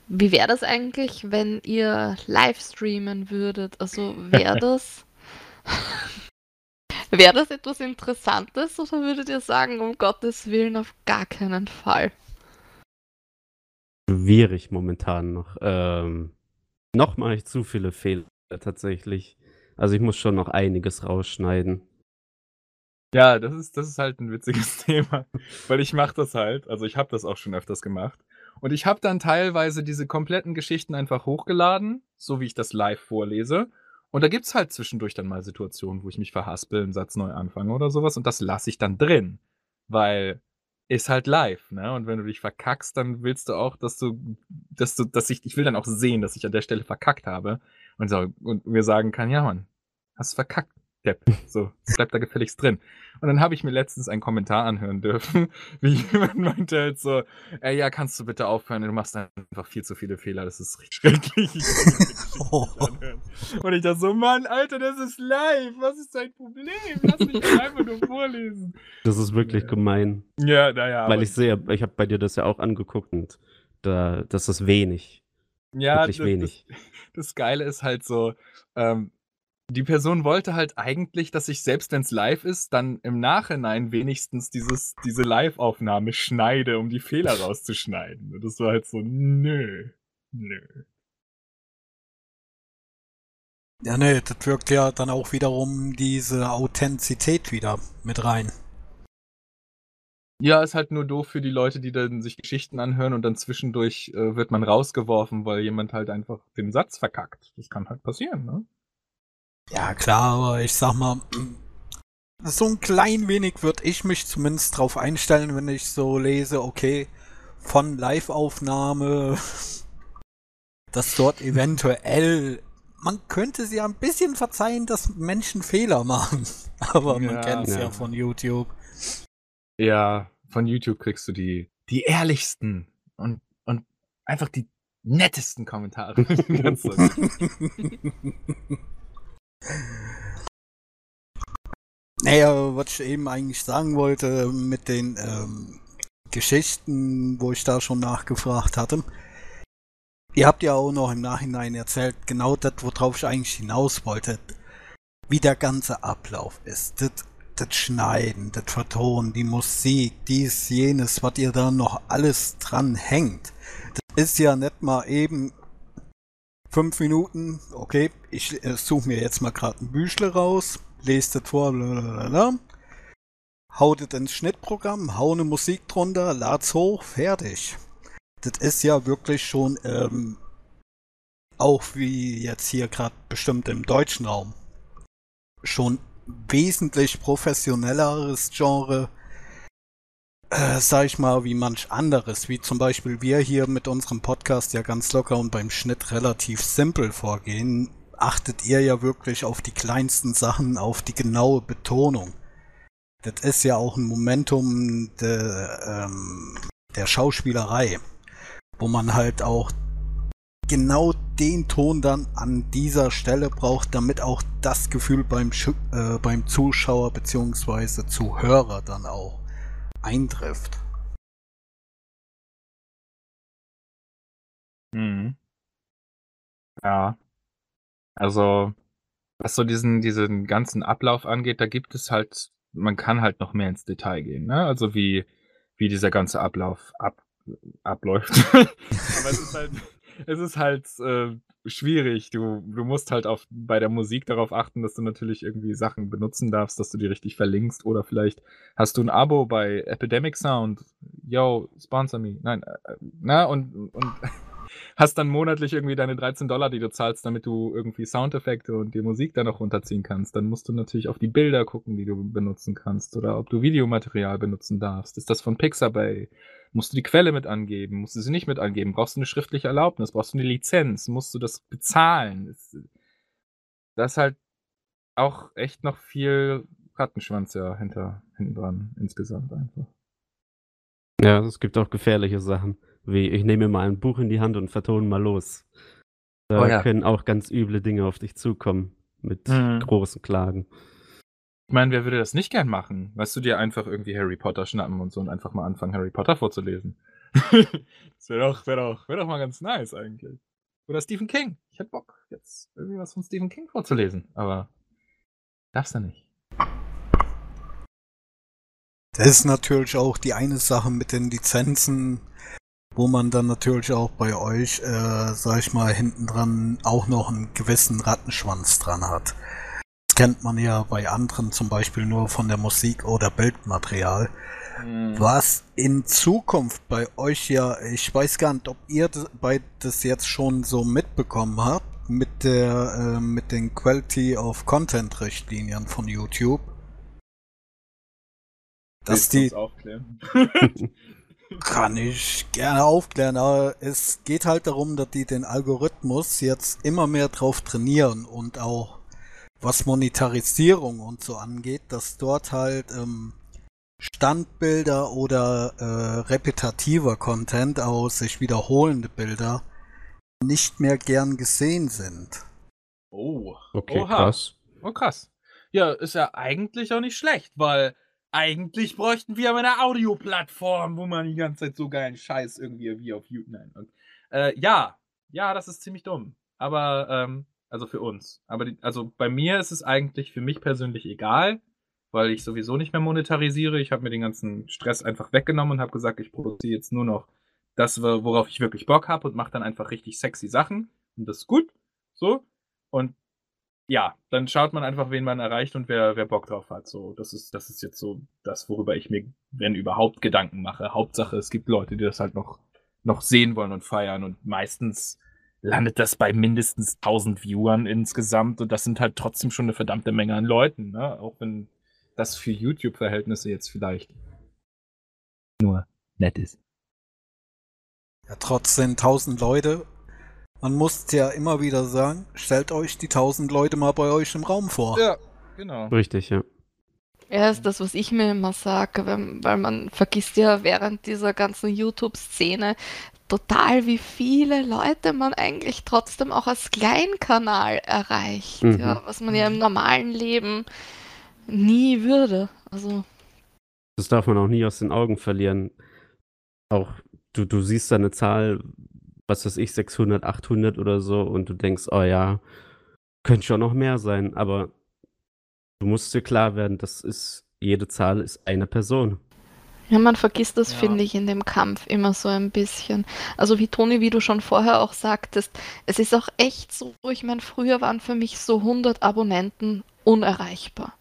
wie wäre das eigentlich, wenn ihr live streamen würdet? Also wäre das. wäre das etwas Interessantes oder würdet ihr sagen, um Gottes Willen auf gar keinen Fall? Schwierig momentan noch. Ähm, noch mache ich zu viele Fehler tatsächlich. Also ich muss schon noch einiges rausschneiden. Ja, das ist, das ist halt ein witziges Thema, weil ich mache das halt. Also ich habe das auch schon öfters gemacht. Und ich habe dann teilweise diese kompletten Geschichten einfach hochgeladen, so wie ich das live vorlese. Und da gibt es halt zwischendurch dann mal Situationen, wo ich mich verhaspel, einen Satz neu anfange oder sowas. Und das lasse ich dann drin. Weil ist halt live, ne? Und wenn du dich verkackst, dann willst du auch, dass du, dass du, dass ich, ich will dann auch sehen, dass ich an der Stelle verkackt habe und so und mir sagen kann, ja Mann, hast verkackt. Depp. So, bleibt da gefälligst drin. Und dann habe ich mir letztens einen Kommentar anhören dürfen, wie jemand meinte halt so, ey, ja, kannst du bitte aufhören, du machst einfach viel zu viele Fehler, das ist richtig schrecklich. oh. Und ich dachte so, Mann, Alter, das ist live, was ist dein Problem? Lass mich einfach nur vorlesen. Das ist wirklich ja. gemein. Ja, naja. Weil ich sehe, ich habe bei dir das ja auch angeguckt und da, das ist wenig. Ja, wirklich das, wenig. Das, das Geile ist halt so, ähm, die Person wollte halt eigentlich, dass ich, selbst wenn es live ist, dann im Nachhinein wenigstens dieses, diese Live-Aufnahme schneide, um die Fehler rauszuschneiden. Und das war halt so, nö, nö. Ja, nee, das wirkt ja dann auch wiederum diese Authentizität wieder mit rein. Ja, ist halt nur doof für die Leute, die dann sich Geschichten anhören und dann zwischendurch äh, wird man rausgeworfen, weil jemand halt einfach den Satz verkackt. Das kann halt passieren, ne? Ja, klar, aber ich sag mal, so ein klein wenig würde ich mich zumindest drauf einstellen, wenn ich so lese, okay, von Live-Aufnahme, dass dort eventuell, man könnte sie ja ein bisschen verzeihen, dass Menschen Fehler machen. Aber man Ja, kennt es ja. ja. von YouTube. Ja, von YouTube kriegst du die, die ehrlichsten und, und einfach die nettesten Kommentare. Naja, was ich eben eigentlich sagen wollte mit den ähm, Geschichten, wo ich da schon nachgefragt hatte. Ihr habt ja auch noch im Nachhinein erzählt, genau das, worauf ich eigentlich hinaus wollte. Wie der ganze Ablauf ist. Das, das Schneiden, das Vertonen, die Musik, dies, jenes, was ihr da noch alles dran hängt. Das ist ja nicht mal eben fünf Minuten, okay, ich äh, suche mir jetzt mal gerade ein Büchle raus, lese das vor, blablabla, hau das ins Schnittprogramm, hau eine Musik drunter, lad's hoch, fertig. Das ist ja wirklich schon, ähm, auch wie jetzt hier gerade bestimmt im deutschen Raum, schon wesentlich professionelleres Genre, äh, sag ich mal, wie manch anderes, wie zum Beispiel wir hier mit unserem Podcast ja ganz locker und beim Schnitt relativ simpel vorgehen, achtet ihr ja wirklich auf die kleinsten Sachen, auf die genaue Betonung. Das ist ja auch ein Momentum der, ähm, der Schauspielerei, wo man halt auch genau den Ton dann an dieser Stelle braucht, damit auch das Gefühl beim, äh, beim Zuschauer bzw. Zuhörer dann auch eintrifft. Mhm. Ja. Also, was so diesen, diesen ganzen Ablauf angeht, da gibt es halt, man kann halt noch mehr ins Detail gehen, ne? Also wie, wie dieser ganze Ablauf ab, abläuft. Aber es ist halt, es ist halt äh, schwierig. Du, du musst halt auf, bei der Musik darauf achten, dass du natürlich irgendwie Sachen benutzen darfst, dass du die richtig verlinkst. Oder vielleicht hast du ein Abo bei Epidemic Sound. Yo, sponsor me. Nein, äh, na, und, und hast dann monatlich irgendwie deine 13 Dollar, die du zahlst, damit du irgendwie Soundeffekte und die Musik da noch runterziehen kannst. Dann musst du natürlich auf die Bilder gucken, die du benutzen kannst oder ob du Videomaterial benutzen darfst. Ist das von Pixabay? Musst du die Quelle mit angeben? Musst du sie nicht mit angeben? Brauchst du eine schriftliche Erlaubnis? Brauchst du eine Lizenz? Musst du das bezahlen? Das- Da ist halt auch echt noch viel Rattenschwanz ja hinter, hinten dran insgesamt einfach. Ja, es gibt auch gefährliche Sachen, wie ich nehme mal ein Buch in die Hand und vertone mal los. Da Oh ja. können auch ganz üble Dinge auf dich zukommen mit Mhm. großen Klagen. Ich meine, wer würde das nicht gern machen? Weißt du, dir einfach irgendwie Harry Potter schnappen und so und einfach mal anfangen, Harry Potter vorzulesen? das wäre doch, wär doch, wär doch mal ganz nice eigentlich. Oder Stephen King. Ich hätte Bock, jetzt irgendwie was von Stephen King vorzulesen, aber darfst du nicht. Das ist natürlich auch die eine Sache mit den Lizenzen, wo man dann natürlich auch bei euch, äh, sag ich mal, hinten dran auch noch einen gewissen Rattenschwanz dran hat. Das kennt man ja bei anderen zum Beispiel nur von der Musik oder Bildmaterial. Was in Zukunft bei euch ja, ich weiß gar nicht, ob ihr das, bei das jetzt schon so mitbekommen habt, mit der, äh, mit den Quality of Content Richtlinien von YouTube. Dass die? kann ich gerne aufklären, aber es geht halt darum, dass die den Algorithmus jetzt immer mehr drauf trainieren und auch was Monetarisierung und so angeht, dass dort halt ähm, Standbilder oder äh, repetitiver Content aus sich wiederholende Bilder nicht mehr gern gesehen sind. Oh, Okay, Oha. krass. Oh, krass. Ja, ist ja eigentlich auch nicht schlecht, weil eigentlich bräuchten wir aber eine Audioplattform, wo man die ganze Zeit so geilen Scheiß irgendwie wie auf YouTube. Nein. Und, äh, ja, ja, das ist ziemlich dumm. Aber, ähm, also für uns. Aber die, also bei mir ist es eigentlich für mich persönlich egal, weil ich sowieso nicht mehr monetarisiere. Ich habe mir den ganzen Stress einfach weggenommen und habe gesagt, ich produziere jetzt nur noch das, worauf ich wirklich Bock habe und mache dann einfach richtig sexy Sachen. Und das ist gut. So. Und ja, dann schaut man einfach, wen man erreicht und wer, wer Bock drauf hat. So, das ist, das ist jetzt so das, worüber ich mir, wenn überhaupt, Gedanken mache. Hauptsache, es gibt Leute, die das halt noch, noch sehen wollen und feiern und meistens landet das bei mindestens 1000 Viewern insgesamt und das sind halt trotzdem schon eine verdammte Menge an Leuten, ne? Auch wenn das für YouTube-Verhältnisse jetzt vielleicht nur nett ist. Ja, trotzdem 1000 Leute. Man muss ja immer wieder sagen, stellt euch die 1000 Leute mal bei euch im Raum vor. Ja, genau. Richtig, ja. Ja, ist das, was ich mir immer sage, weil, weil man vergisst ja während dieser ganzen YouTube-Szene total, wie viele Leute man eigentlich trotzdem auch als Kleinkanal erreicht, Mhm. ja, was man ja im normalen Leben nie würde. Also, Das darf man auch nie aus den Augen verlieren. Auch du, du siehst da eine Zahl, was weiß ich, 600, 800 oder so und du denkst, oh ja, könnte schon noch mehr sein, aber du musst dir klar werden, das ist, jede Zahl ist eine Person. ja, man vergisst das, Ja. finde ich, in dem Kampf immer so ein bisschen. Also wie Toni, wie du schon vorher auch sagtest, es ist auch echt so, ich meine, früher waren für mich so 100 Abonnenten unerreichbar.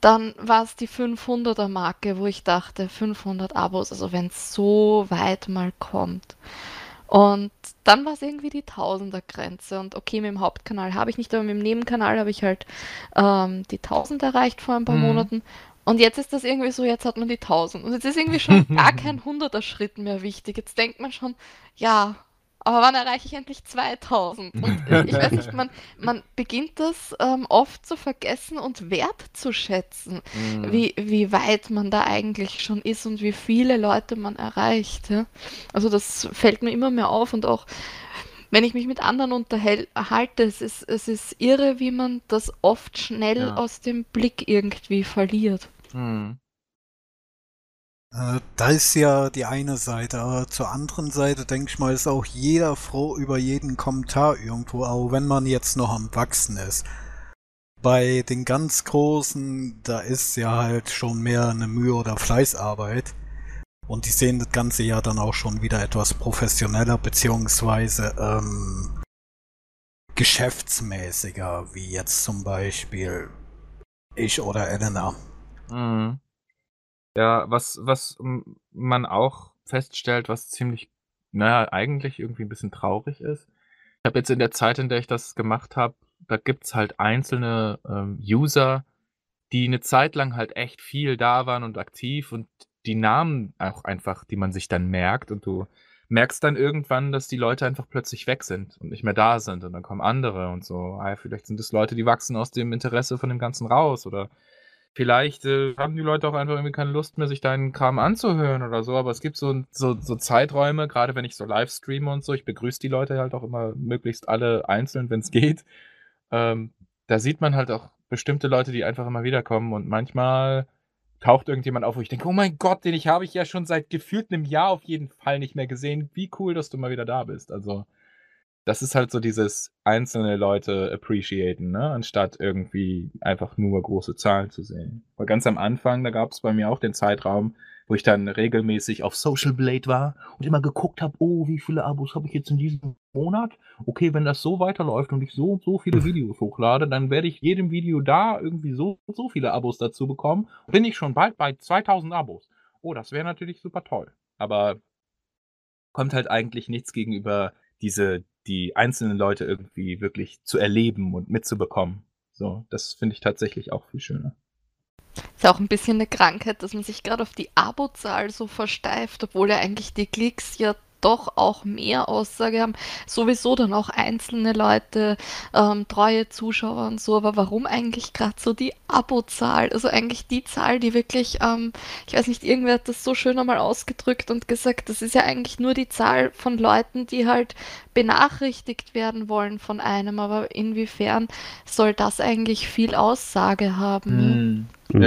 Dann war es die 500er Marke, wo ich dachte, 500 Abos, also wenn es so weit mal kommt. Und dann war es irgendwie die Tausender-Grenze. Und okay, mit dem Hauptkanal habe ich nicht, aber mit dem Nebenkanal habe ich halt ähm, die 1000 erreicht vor ein paar Mhm. Monaten. Und jetzt ist das irgendwie so, jetzt hat man die 1000. Und jetzt ist irgendwie schon gar kein 100er Schritt mehr wichtig. Jetzt denkt man schon, ja, aber wann erreiche ich endlich 2000? Und ich weiß nicht, man, man beginnt das ähm, oft zu vergessen und wertzuschätzen, Mhm. wie, wie weit man da eigentlich schon ist und wie viele Leute man erreicht. Ja? Also das fällt mir immer mehr auf und auch wenn ich mich mit anderen unterhalte, es ist, es ist irre, wie man das oft schnell Ja. aus dem Blick irgendwie verliert. Mhm. Äh, da ist ja die eine Seite, aber zur anderen Seite denke ich mal, ist auch jeder froh über jeden Kommentar irgendwo, auch wenn man jetzt noch am Wachsen ist. Bei den ganz Großen, da ist ja halt schon mehr eine Mühe oder Fleißarbeit. Und die sehen das Ganze ja dann auch schon wieder etwas professioneller, beziehungsweise ähm, geschäftsmäßiger, wie jetzt zum Beispiel ich oder Elena. Mhm. Ja, was, was man auch feststellt, was ziemlich, naja, eigentlich irgendwie ein bisschen traurig ist. Ich habe jetzt in der Zeit, in der ich das gemacht habe, da gibt's halt einzelne ähm, User, die eine Zeit lang halt echt viel da waren und aktiv und die Namen auch einfach, die man sich dann merkt und du merkst dann irgendwann, dass die Leute einfach plötzlich weg sind und nicht mehr da sind und dann kommen andere und so. Ah, vielleicht sind es Leute, die wachsen aus dem Interesse von dem Ganzen raus oder Vielleicht äh, haben die Leute auch einfach irgendwie keine Lust mehr, sich deinen Kram anzuhören oder so, aber es gibt so, so, so Zeiträume, gerade wenn ich so live streame und so, ich begrüße die Leute halt auch immer möglichst alle einzeln, wenn es geht. Ähm, da sieht man halt auch bestimmte Leute, die einfach immer wiederkommen und manchmal taucht irgendjemand auf, wo ich denke, oh mein Gott, den ich habe ich ja schon seit gefühlt einem Jahr auf jeden Fall nicht mehr gesehen. Wie cool, dass du mal wieder da bist. Also, das ist halt so dieses einzelne Leute appreciaten, ne? anstatt irgendwie einfach nur große Zahlen zu sehen. Weil ganz am Anfang, da gab es bei mir auch den Zeitraum, wo ich dann regelmäßig auf Social Blade war und immer geguckt habe, oh, wie viele Abos habe ich jetzt in diesem Monat? Okay, wenn das so weiterläuft und ich so und so viele Videos hochlade, dann werde ich jedem Video da irgendwie so und so viele Abos dazu bekommen. Bin ich schon bald bei 2000 Abos. Oh, das wäre natürlich super toll. Aber kommt halt eigentlich nichts gegenüber diese, die einzelnen Leute irgendwie wirklich zu erleben und mitzubekommen. So, das finde ich tatsächlich auch viel schöner. Ist ja auch ein bisschen eine Krankheit, dass man sich gerade auf die Abozahl so versteift, obwohl ja eigentlich die Klicks ja doch auch mehr Aussage haben. Sowieso dann auch einzelne Leute, ähm, treue Zuschauer und so, aber warum eigentlich gerade so die Abozahl? Also eigentlich die Zahl, die wirklich, ähm, ich weiß nicht, irgendwer hat das so schön einmal ausgedrückt und gesagt, das ist ja eigentlich nur die Zahl von Leuten, die halt benachrichtigt werden wollen von einem, aber inwiefern soll das eigentlich viel Aussage haben? ne? Mhm.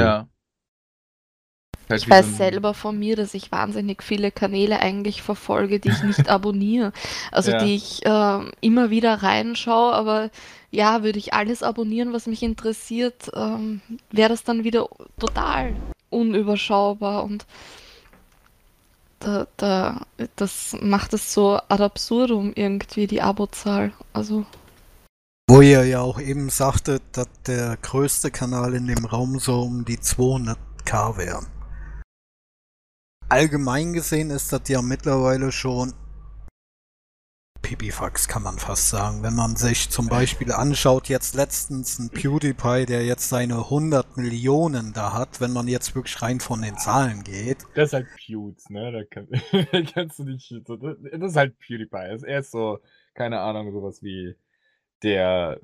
Halt Ich so weiß selber von mir, dass ich wahnsinnig viele Kanäle eigentlich verfolge, die ich nicht abonniere. Also Ja. die ich ähm, immer wieder reinschaue, aber ja, würde ich alles abonnieren, was mich interessiert, ähm, wäre das dann wieder total unüberschaubar und da, da, das macht es so ad absurdum irgendwie, die Abozahl. Also Wo ihr ja auch eben sagtet, dass der größte Kanal in dem Raum so um die 200k wäre. Allgemein gesehen ist das ja mittlerweile schon Pipifax, kann man fast sagen. Wenn man sich zum Beispiel anschaut, jetzt letztens ein PewDiePie, der jetzt seine 100 Millionen da hat, wenn man jetzt wirklich rein von den Zahlen geht. Das ist halt Pewds, ne? Da, kann, kannst du nicht. Das ist halt PewDiePie. Er ist so, keine Ahnung, sowas wie der,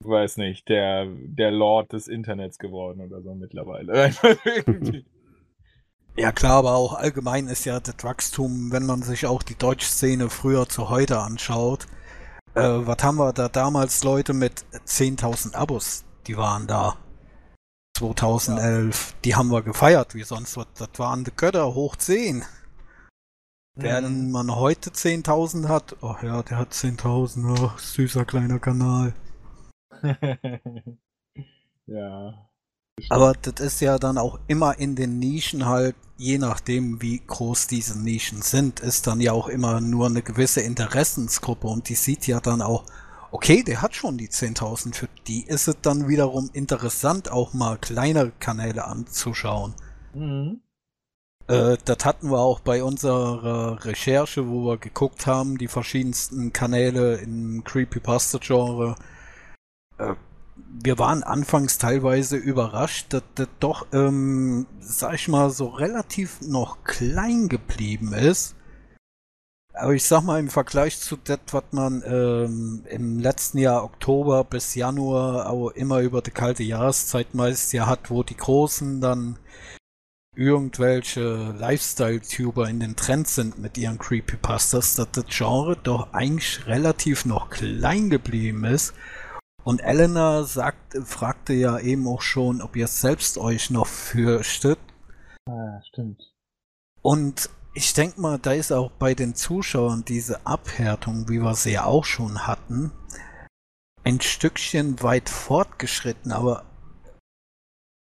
weiß nicht, der, der Lord des Internets geworden oder so mittlerweile. Ja klar, aber auch allgemein ist ja das Wachstum, wenn man sich auch die Deutschszene früher zu heute anschaut. Äh, was haben wir da damals Leute mit 10.000 Abos, die waren da. 2011, ja. die haben wir gefeiert wie sonst was. Das waren die Götter hoch 10. Mhm. Während man heute 10.000 hat, ach ja, der hat 10.000, oh, süßer kleiner Kanal. ja. Aber das ist ja dann auch immer in den Nischen halt, je nachdem wie groß diese Nischen sind, ist dann ja auch immer nur eine gewisse Interessensgruppe und die sieht ja dann auch, okay, der hat schon die 10.000, für die ist es dann wiederum interessant, auch mal kleinere Kanäle anzuschauen. Mhm. Äh, das hatten wir auch bei unserer Recherche, wo wir geguckt haben, die verschiedensten Kanäle im Creepypasta-Genre. Äh, wir waren anfangs teilweise überrascht, dass das doch, ähm, sag ich mal, so relativ noch klein geblieben ist. Aber ich sag mal, im Vergleich zu das, was man ähm, im letzten Jahr Oktober bis Januar auch immer über die kalte Jahreszeit meist ja hat, wo die Großen dann irgendwelche Lifestyle-Tuber in den Trends sind mit ihren Creepypastas, dass das Genre doch eigentlich relativ noch klein geblieben ist und Elena sagt, fragte ja eben auch schon, ob ihr selbst euch noch fürchtet. Ah, stimmt. Und ich denke mal, da ist auch bei den Zuschauern diese Abhärtung, wie wir sie ja auch schon hatten, ein Stückchen weit fortgeschritten, aber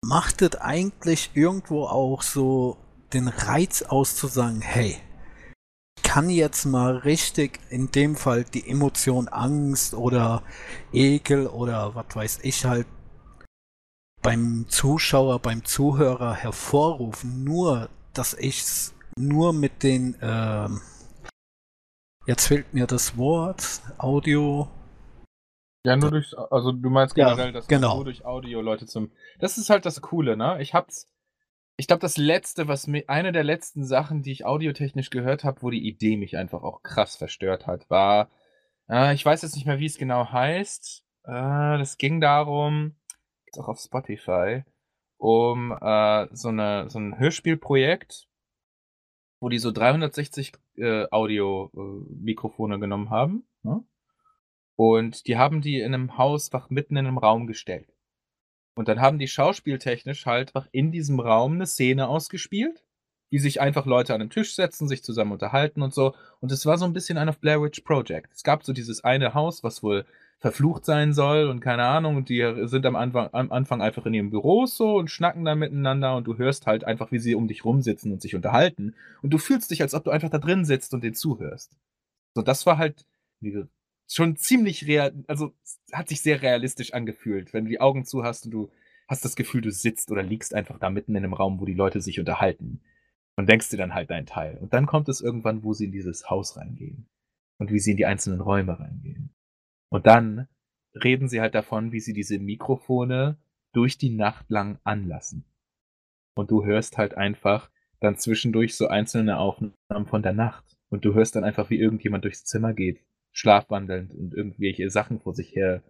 macht es eigentlich irgendwo auch so den Reiz aus zu sagen, hey, kann jetzt mal richtig in dem Fall die Emotion Angst oder Ekel oder was weiß ich halt beim Zuschauer, beim Zuhörer hervorrufen, nur dass ich es nur mit den ähm, jetzt fehlt mir das Wort Audio ja, nur durch, also du meinst generell, ja, dass genau. nur durch Audio Leute zum. Das ist halt das Coole, ne? Ich hab's ich glaube, das letzte, was mir eine der letzten Sachen, die ich audiotechnisch gehört habe, wo die Idee mich einfach auch krass verstört hat, war äh, ich weiß jetzt nicht mehr, wie es genau heißt. Äh, das ging darum ist auch auf Spotify, um, äh, so 'ne so 'n Hörspielprojekt, wo die so 360, äh, Audio, äh, genommen haben, ne? Und die haben die in 'nem Haus mitten in 'nem Raum gestellt. Und dann haben die schauspieltechnisch halt einfach in diesem Raum eine Szene ausgespielt, wie sich einfach Leute an den Tisch setzen, sich zusammen unterhalten und so. Und es war so ein bisschen ein auf Blair Witch Project. Es gab so dieses eine Haus, was wohl verflucht sein soll und keine Ahnung, und die sind am Anfang am Anfang einfach in ihren Büros so und schnacken dann miteinander und du hörst halt einfach, wie sie um dich rumsitzen und sich unterhalten und du fühlst dich, als ob du einfach da drin sitzt und denen zuhörst. So, das war halt schon ziemlich real, also hat sich sehr realistisch angefühlt, wenn du die Augen zu hast und du hast das Gefühl, du sitzt oder liegst einfach da mitten in einem Raum, wo die Leute sich unterhalten. Und denkst dir dann halt deinen Teil. Und dann kommt es irgendwann, wo sie in dieses Haus reingehen. Und wie sie in die einzelnen Räume reingehen. Und dann reden sie halt davon, wie sie diese Mikrofone durch die Nacht lang anlassen. Und du hörst halt einfach dann zwischendurch so einzelne Aufnahmen von der Nacht. Und du hörst dann einfach, wie irgendjemand durchs Zimmer geht schlafwandelnd und irgendwelche Sachen vor sich her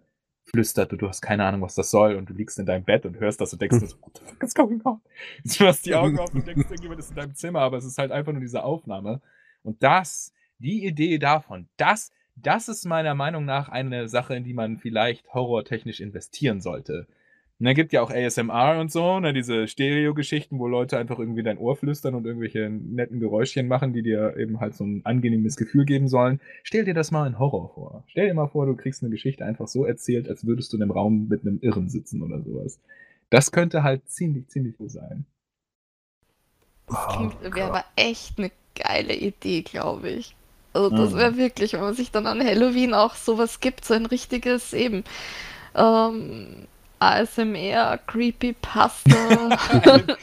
flüstert und du hast keine Ahnung, was das soll und du liegst in deinem Bett und hörst das und denkst dir so, what the fuck is going on? Du hast die Augen auf und denkst, irgendjemand ist in deinem Zimmer, aber es ist halt einfach nur diese Aufnahme. Und das, die Idee davon, das, das ist meiner Meinung nach eine Sache, in die man vielleicht horrortechnisch investieren sollte. Und dann gibt ja auch ASMR und so, ne, diese Stereo-Geschichten, wo Leute einfach irgendwie dein Ohr flüstern und irgendwelche netten Geräuschchen machen, die dir eben halt so ein angenehmes Gefühl geben sollen. Stell dir das mal in Horror vor. Stell dir mal vor, du kriegst eine Geschichte einfach so erzählt, als würdest du in einem Raum mit einem Irren sitzen oder sowas. Das könnte halt ziemlich, ziemlich cool sein. Das klingt, oh, wäre aber echt eine geile Idee, glaube ich. Also das wäre wirklich, wenn man sich dann an Halloween auch sowas gibt, so ein richtiges eben ähm, ASMR Creepypasta.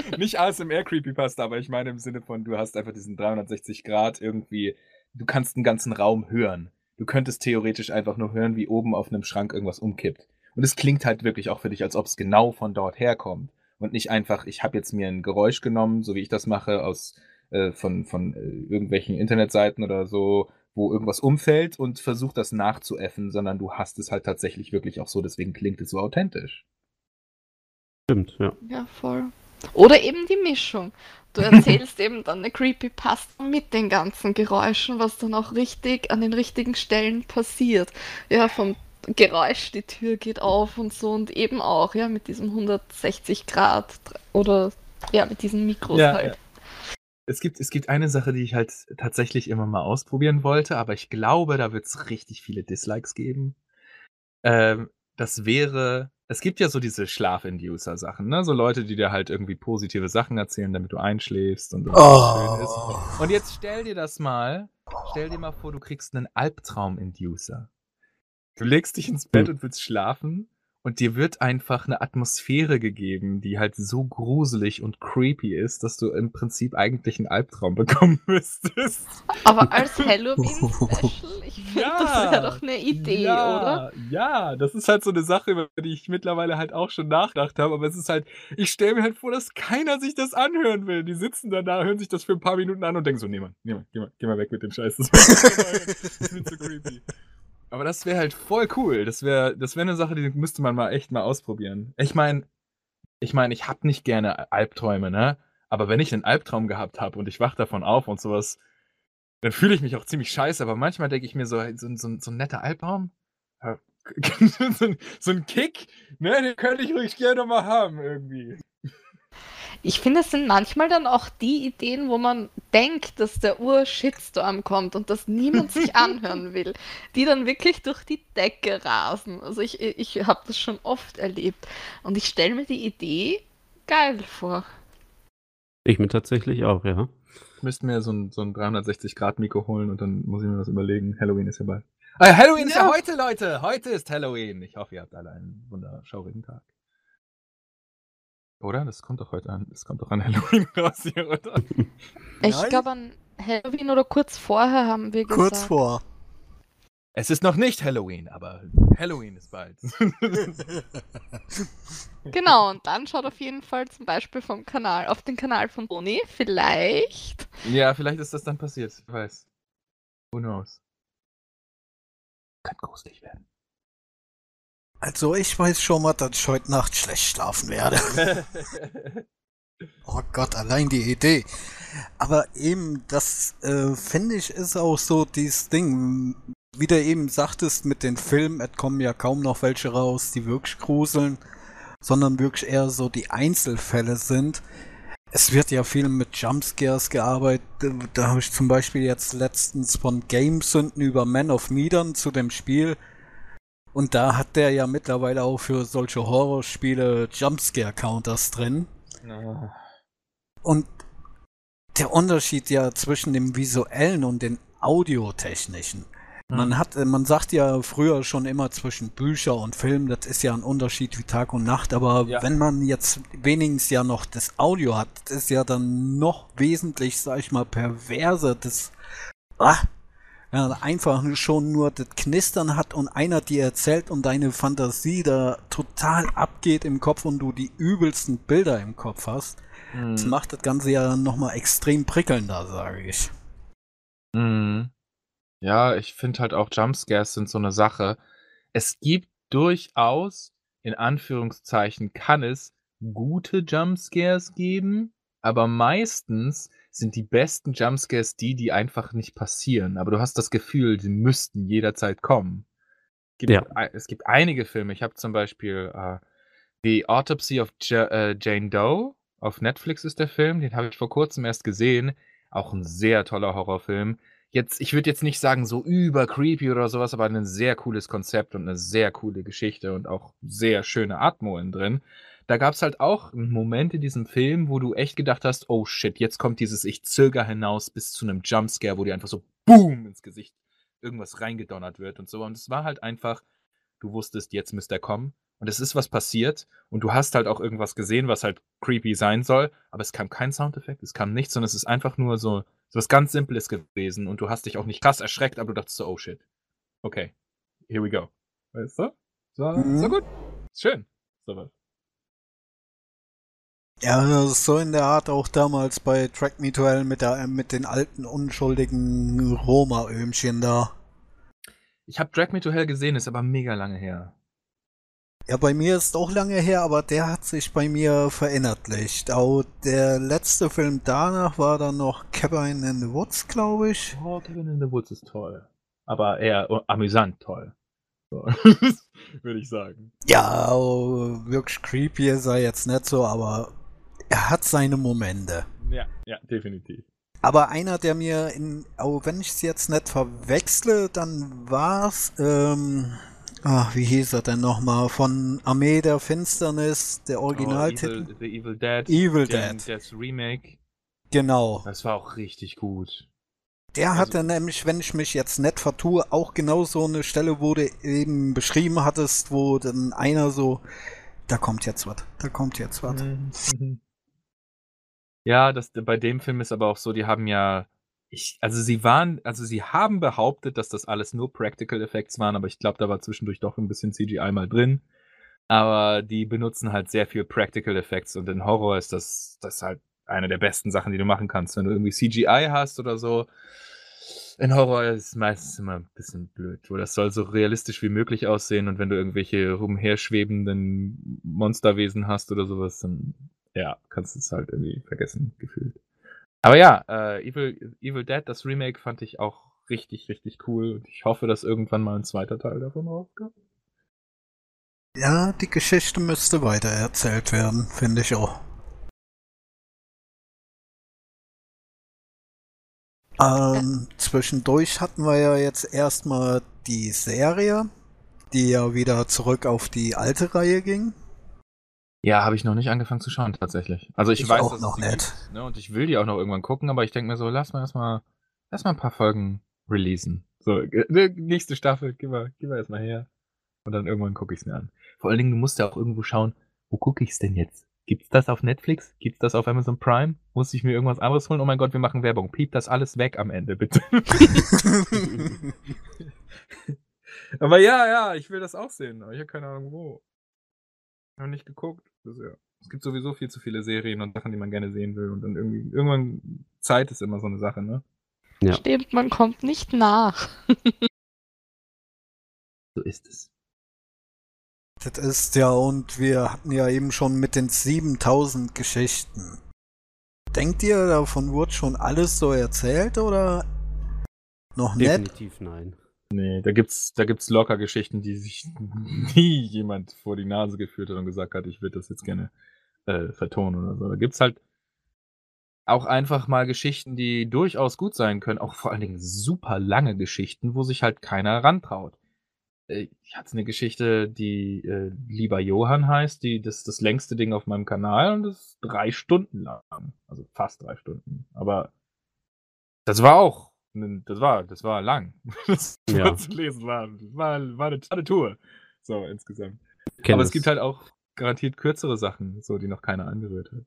Nicht ASMR Creepypasta, aber ich meine im Sinne von, du hast einfach diesen 360 Grad irgendwie, du kannst den ganzen Raum hören. Du könntest theoretisch einfach nur hören, wie oben auf einem Schrank irgendwas umkippt. Und es klingt halt wirklich auch für dich, als ob es genau von dort herkommt. Und nicht einfach, ich habe jetzt mir ein Geräusch genommen, so wie ich das mache, aus äh, von, von äh, irgendwelchen Internetseiten oder so, wo irgendwas umfällt und versucht das nachzuäffen, sondern du hast es halt tatsächlich wirklich auch so, deswegen klingt es so authentisch. Stimmt, ja. Ja, voll. Oder eben die Mischung. Du erzählst eben dann eine Creepypasta mit den ganzen Geräuschen, was dann auch richtig an den richtigen Stellen passiert. Ja, vom Geräusch, die Tür geht auf und so und eben auch, ja, mit diesem 160 Grad oder ja, mit diesen Mikros ja, halt. Ja. Es gibt, es gibt eine Sache, die ich halt tatsächlich immer mal ausprobieren wollte, aber ich glaube, da wird es richtig viele Dislikes geben. Ähm, das wäre, es gibt ja so diese Schlafinducer-Sachen, ne? So Leute, die dir halt irgendwie positive Sachen erzählen, damit du einschläfst und oh. schön ist. Und jetzt stell dir das mal, stell dir mal vor, du kriegst einen Albtraum-Inducer. Du legst dich ins Bett und willst schlafen und dir wird einfach eine Atmosphäre gegeben, die halt so gruselig und creepy ist, dass du im Prinzip eigentlich einen Albtraum bekommen müsstest. Aber als Halloween-Special, ich finde, ja, das wäre doch eine Idee, ja, oder? Ja, das ist halt so eine Sache, über die ich mittlerweile halt auch schon nachgedacht habe, aber es ist halt, ich stelle mir halt vor, dass keiner sich das anhören will. Die sitzen dann da, hören sich das für ein paar Minuten an und denken so, nee, Mann, nee, Mann, geh mal, geh mal weg mit dem Scheiß. Das wird zu creepy. Aber das wäre halt voll cool. Das wäre das wär eine Sache, die müsste man mal echt mal ausprobieren. Ich meine, ich meine, ich habe nicht gerne Albträume, ne? Aber wenn ich einen Albtraum gehabt habe und ich wach davon auf und sowas, dann fühle ich mich auch ziemlich scheiße. Aber manchmal denke ich mir so, so, so, so ein netter Albtraum, so, ein Kick, ne, den könnte ich ruhig gerne mal haben irgendwie. Ich finde, es sind manchmal dann auch die Ideen, wo man denkt, dass der Ur-Shitstorm kommt und dass niemand sich anhören will, die dann wirklich durch die Decke rasen. Also ich, ich habe das schon oft erlebt und ich stelle mir die Idee geil vor. Ich mir tatsächlich auch, ja. Ich müsste mir so ein, so ein 360-Grad-Mikro holen und dann muss ich mir was überlegen. Halloween ist ja bald. Ah, Halloween ja. ist ja heute, Leute! Heute ist Halloween. Ich hoffe, ihr habt alle einen wunderschaurigen Tag. Oder? Das kommt doch heute an. Das kommt doch an Halloween raus hier, oder? Ich glaube an Halloween oder kurz vorher haben wir gesagt. Kurz vor. Es ist noch nicht Halloween, aber Halloween ist bald. genau, und dann schaut auf jeden Fall zum Beispiel vom Kanal, auf den Kanal von Toni, vielleicht. Ja, vielleicht ist das dann passiert, ich weiß. Who knows? Kann gruselig werden. Also ich weiß schon mal, dass ich heute Nacht schlecht schlafen werde. oh Gott, allein die Idee. Aber eben, das äh, finde ich ist auch so dieses Ding, wie du eben sagtest mit den Filmen, es kommen ja kaum noch welche raus, die wirklich gruseln, sondern wirklich eher so die Einzelfälle sind. Es wird ja viel mit Jumpscares gearbeitet. Da habe ich zum Beispiel jetzt letztens von Gamesünden über Man of Medan zu dem Spiel und da hat der ja mittlerweile auch für solche Horrorspiele Jumpscare-Counters drin. Ja. Und der Unterschied ja zwischen dem visuellen und den audiotechnischen. Mhm. Man hat, man sagt ja früher schon immer zwischen Bücher und Film, das ist ja ein Unterschied wie Tag und Nacht, aber ja. wenn man jetzt wenigstens ja noch das Audio hat, das ist ja dann noch wesentlich, sag ich mal, perverser, das, ah, ja, einfach schon nur das Knistern hat und einer dir erzählt und deine Fantasie da total abgeht im Kopf und du die übelsten Bilder im Kopf hast. Mhm. Das macht das Ganze ja nochmal extrem prickelnder, sage ich. Mhm. Ja, ich finde halt auch Jumpscares sind so eine Sache. Es gibt durchaus, in Anführungszeichen, kann es gute Jumpscares geben, aber meistens sind die besten Jumpscares die, die einfach nicht passieren. Aber du hast das Gefühl, sie müssten jederzeit kommen. Es gibt, ja. es gibt einige Filme. Ich habe zum Beispiel äh, The Autopsy of J äh, Jane Doe. Auf Netflix ist der Film. Den habe ich vor kurzem erst gesehen. Auch ein sehr toller Horrorfilm. Jetzt, ich würde jetzt nicht sagen, so über creepy oder sowas, aber ein sehr cooles Konzept und eine sehr coole Geschichte und auch sehr schöne Atmo in drin da gab es halt auch einen Moment in diesem Film, wo du echt gedacht hast, oh shit, jetzt kommt dieses Ich zöger hinaus bis zu einem Jumpscare, wo dir einfach so BOOM ins Gesicht irgendwas reingedonnert wird und so. Und es war halt einfach, du wusstest, jetzt müsste er kommen. Und es ist was passiert und du hast halt auch irgendwas gesehen, was halt creepy sein soll, aber es kam kein Soundeffekt, es kam nichts, sondern es ist einfach nur so, so was ganz Simples gewesen und du hast dich auch nicht krass erschreckt, aber du dachtest so, oh shit. Okay, here we go. Weißt du? So, mhm. so gut. Schön. So was. Ja, so in der Art auch damals bei Track Me to Hell mit, der, mit den alten, unschuldigen Roma-Öhmchen da. Ich habe Drag Me to Hell gesehen, ist aber mega lange her. Ja, bei mir ist auch lange her, aber der hat sich bei mir verinnerlicht. Auch der letzte Film danach war dann noch Cabin in the Woods, glaube ich. Oh, Cabin in the Woods ist toll. Aber eher amüsant toll. So. Würde ich sagen. Ja, wirklich creepy ist er jetzt nicht so, aber er hat seine Momente. Ja, ja, definitiv. Aber einer, der mir in, auch wenn ich es jetzt nicht verwechsle, dann war es, ähm, Ach, wie hieß er denn nochmal? Von Armee der Finsternis, der Originaltitel. Oh, Evil, The Evil Dead. Evil Dead. Das Remake. Genau. Das war auch richtig gut. Der also, hatte nämlich, wenn ich mich jetzt nicht vertue, auch genau so eine Stelle, wo du eben beschrieben hattest, wo dann einer so, da kommt jetzt was, da kommt jetzt was. Ja, das, bei dem Film ist aber auch so, die haben ja ich also sie waren also sie haben behauptet, dass das alles nur Practical Effects waren, aber ich glaube, da war zwischendurch doch ein bisschen CGI mal drin. Aber die benutzen halt sehr viel Practical Effects und in Horror ist das das halt eine der besten Sachen, die du machen kannst. Wenn du irgendwie CGI hast oder so, in Horror ist es meistens immer ein bisschen blöd, wo das soll so realistisch wie möglich aussehen und wenn du irgendwelche rumherschwebenden Monsterwesen hast oder sowas, dann ja, kannst es halt irgendwie vergessen gefühlt. Aber ja, äh, Evil, Evil Dead, das Remake fand ich auch richtig, richtig cool. Und ich hoffe, dass irgendwann mal ein zweiter Teil davon rauskommt. Ja, die Geschichte müsste weiter erzählt werden, finde ich auch. Ähm, zwischendurch hatten wir ja jetzt erstmal die Serie, die ja wieder zurück auf die alte Reihe ging. Ja, habe ich noch nicht angefangen zu schauen, tatsächlich. Also ich, ich weiß, auch dass noch nicht. Gibt, ne, und ich will die auch noch irgendwann gucken, aber ich denke mir so, lass mal erstmal lass mal ein paar Folgen releasen. So, ne, nächste Staffel, gib mal, gib mal erstmal her. Und dann irgendwann gucke ich es mir an. Vor allen Dingen, du musst ja auch irgendwo schauen, wo gucke ich es denn jetzt? Gibt's das auf Netflix? Gibt's das auf Amazon Prime? Muss ich mir irgendwas anderes holen? Oh mein Gott, wir machen Werbung. Piep das alles weg am Ende, bitte. aber ja, ja, ich will das auch sehen. Aber ich habe keine Ahnung wo. Noch nicht geguckt bisher. Es gibt sowieso viel zu viele Serien und Sachen, die man gerne sehen will. Und dann irgendwie, irgendwann Zeit ist immer so eine Sache, ne? Ja. Stimmt, man kommt nicht nach. so ist es. Das ist ja, und wir hatten ja eben schon mit den 7000 Geschichten. Denkt ihr, davon wurde schon alles so erzählt oder noch nicht? Definitiv nein. Nee, da gibt's, da gibt's locker Geschichten, die sich nie jemand vor die Nase geführt hat und gesagt hat, ich würde das jetzt gerne äh, vertonen oder so. Da gibt's halt auch einfach mal Geschichten, die durchaus gut sein können, auch vor allen Dingen super lange Geschichten, wo sich halt keiner rantraut. Äh, ich hatte eine Geschichte, die äh, Lieber Johann heißt, die das ist das längste Ding auf meinem Kanal und das ist drei Stunden lang. Also fast drei Stunden. Aber das war auch das war, das war lang. Das ja. zu lesen war, war, war, eine, tolle Tour. So, insgesamt. Kenn Aber es gibt halt auch garantiert kürzere Sachen, so, die noch keiner angerührt hat.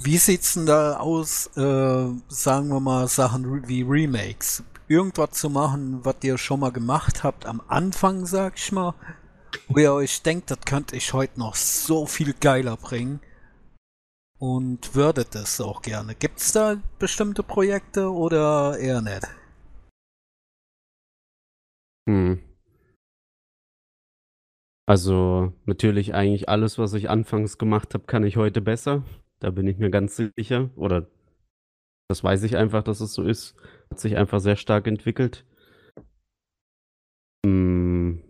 Wie sieht's denn da aus, äh, sagen wir mal, Sachen wie Remakes? Irgendwas zu machen, was ihr schon mal gemacht habt am Anfang, sag ich mal, wo ihr euch denkt, das könnte ich heute noch so viel geiler bringen und würdet es auch gerne. Gibt es da bestimmte Projekte oder eher nicht? Hm. Also natürlich eigentlich alles, was ich anfangs gemacht habe, kann ich heute besser. Da bin ich mir ganz sicher. Oder das weiß ich einfach, dass es so ist. Hat sich einfach sehr stark entwickelt. Hm.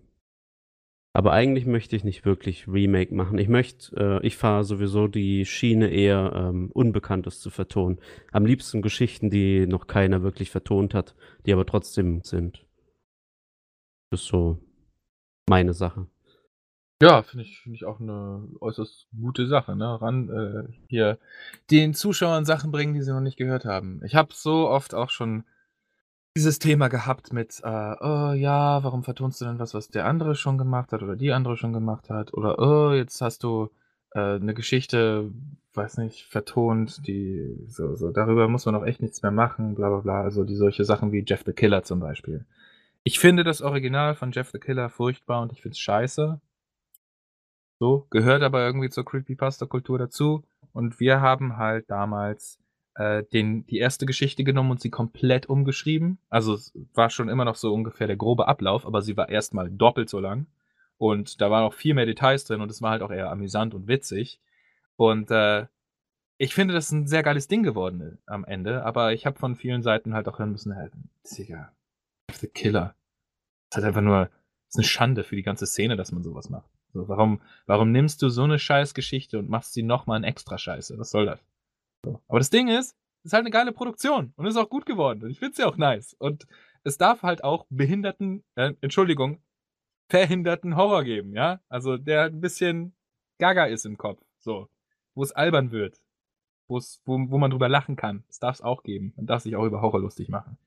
Aber eigentlich möchte ich nicht wirklich Remake machen. Ich möchte, äh, ich fahre sowieso die Schiene eher ähm, Unbekanntes zu vertonen. Am liebsten Geschichten, die noch keiner wirklich vertont hat, die aber trotzdem sind. Das ist so meine Sache. Ja, finde ich finde ich auch eine äußerst gute Sache, ne? Ran äh, hier den Zuschauern Sachen bringen, die sie noch nicht gehört haben. Ich habe so oft auch schon dieses Thema gehabt mit, äh: „Oh ja, warum vertonst du denn was, was der andere schon gemacht hat oder die andere schon gemacht hat?“ Oder: „Oh, jetzt hast du, äh, 'ne Geschichte, weiß nicht, vertont, die so so darüber muss man auch echt nichts mehr machen, bla bla bla.“ Also, die solche Sachen wie Jeff the Killer zum Beispiel. Ich finde das Original von Jeff the Killer furchtbar und ich finde es scheiße. So, gehört aber irgendwie zur Creepypasta-Kultur dazu. Und wir haben halt damals, äh, den die erste Geschichte genommen und sie komplett umgeschrieben. Also, es war schon immer noch so ungefähr der grobe Ablauf, aber sie war erst mal doppelt so lang. Und da waren auch viel mehr Details drin und es war halt auch eher amüsant und witzig. Und, äh, ich finde, das ist 'n sehr geiles Ding geworden, äh, am Ende, aber ich habe von vielen Seiten halt auch hören müssen: „Äh, Digga, the Killer. Ist halt einfach nur ist 'ne Schande für die ganze Szene, dass man so was macht. So, warum warum nimmst du so 'ne Scheißgeschichte und machst sie noch mal in extra Scheiße? Was soll das?“ So. Aber das Ding ist, ist halt 'ne geile Produktion und ist auch gut geworden und ich finde sie auch nice. Und es darf halt auch behinderten äh, Entschuldigung, verhinderten Horror geben, ja? Also, der 'n bisschen gaga ist im Kopf, so. Wo es albern wird. Wo wo man drüber lachen kann. Das darf's auch geben. Man darf sich auch über Horror lustig machen.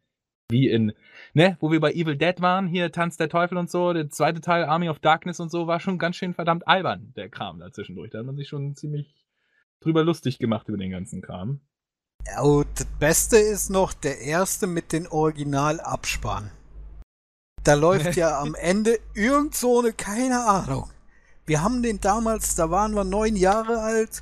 Wie in ne, wo wir bei Evil Dead waren, hier Tanz der Teufel und so, der 2. Teil Army of Darkness und so, war schon ganz schön verdammt albern, der Kram da zwischendurch. Da hat man sich schon ziemlich drüber lustig gemacht über den ganzen Kram. Und das Beste ist noch der erste mit den Originalabspann. Da läuft ja am Ende irgend so 'ne keine Ahnung. Wir haben den damals da waren wir 9 Jahre alt,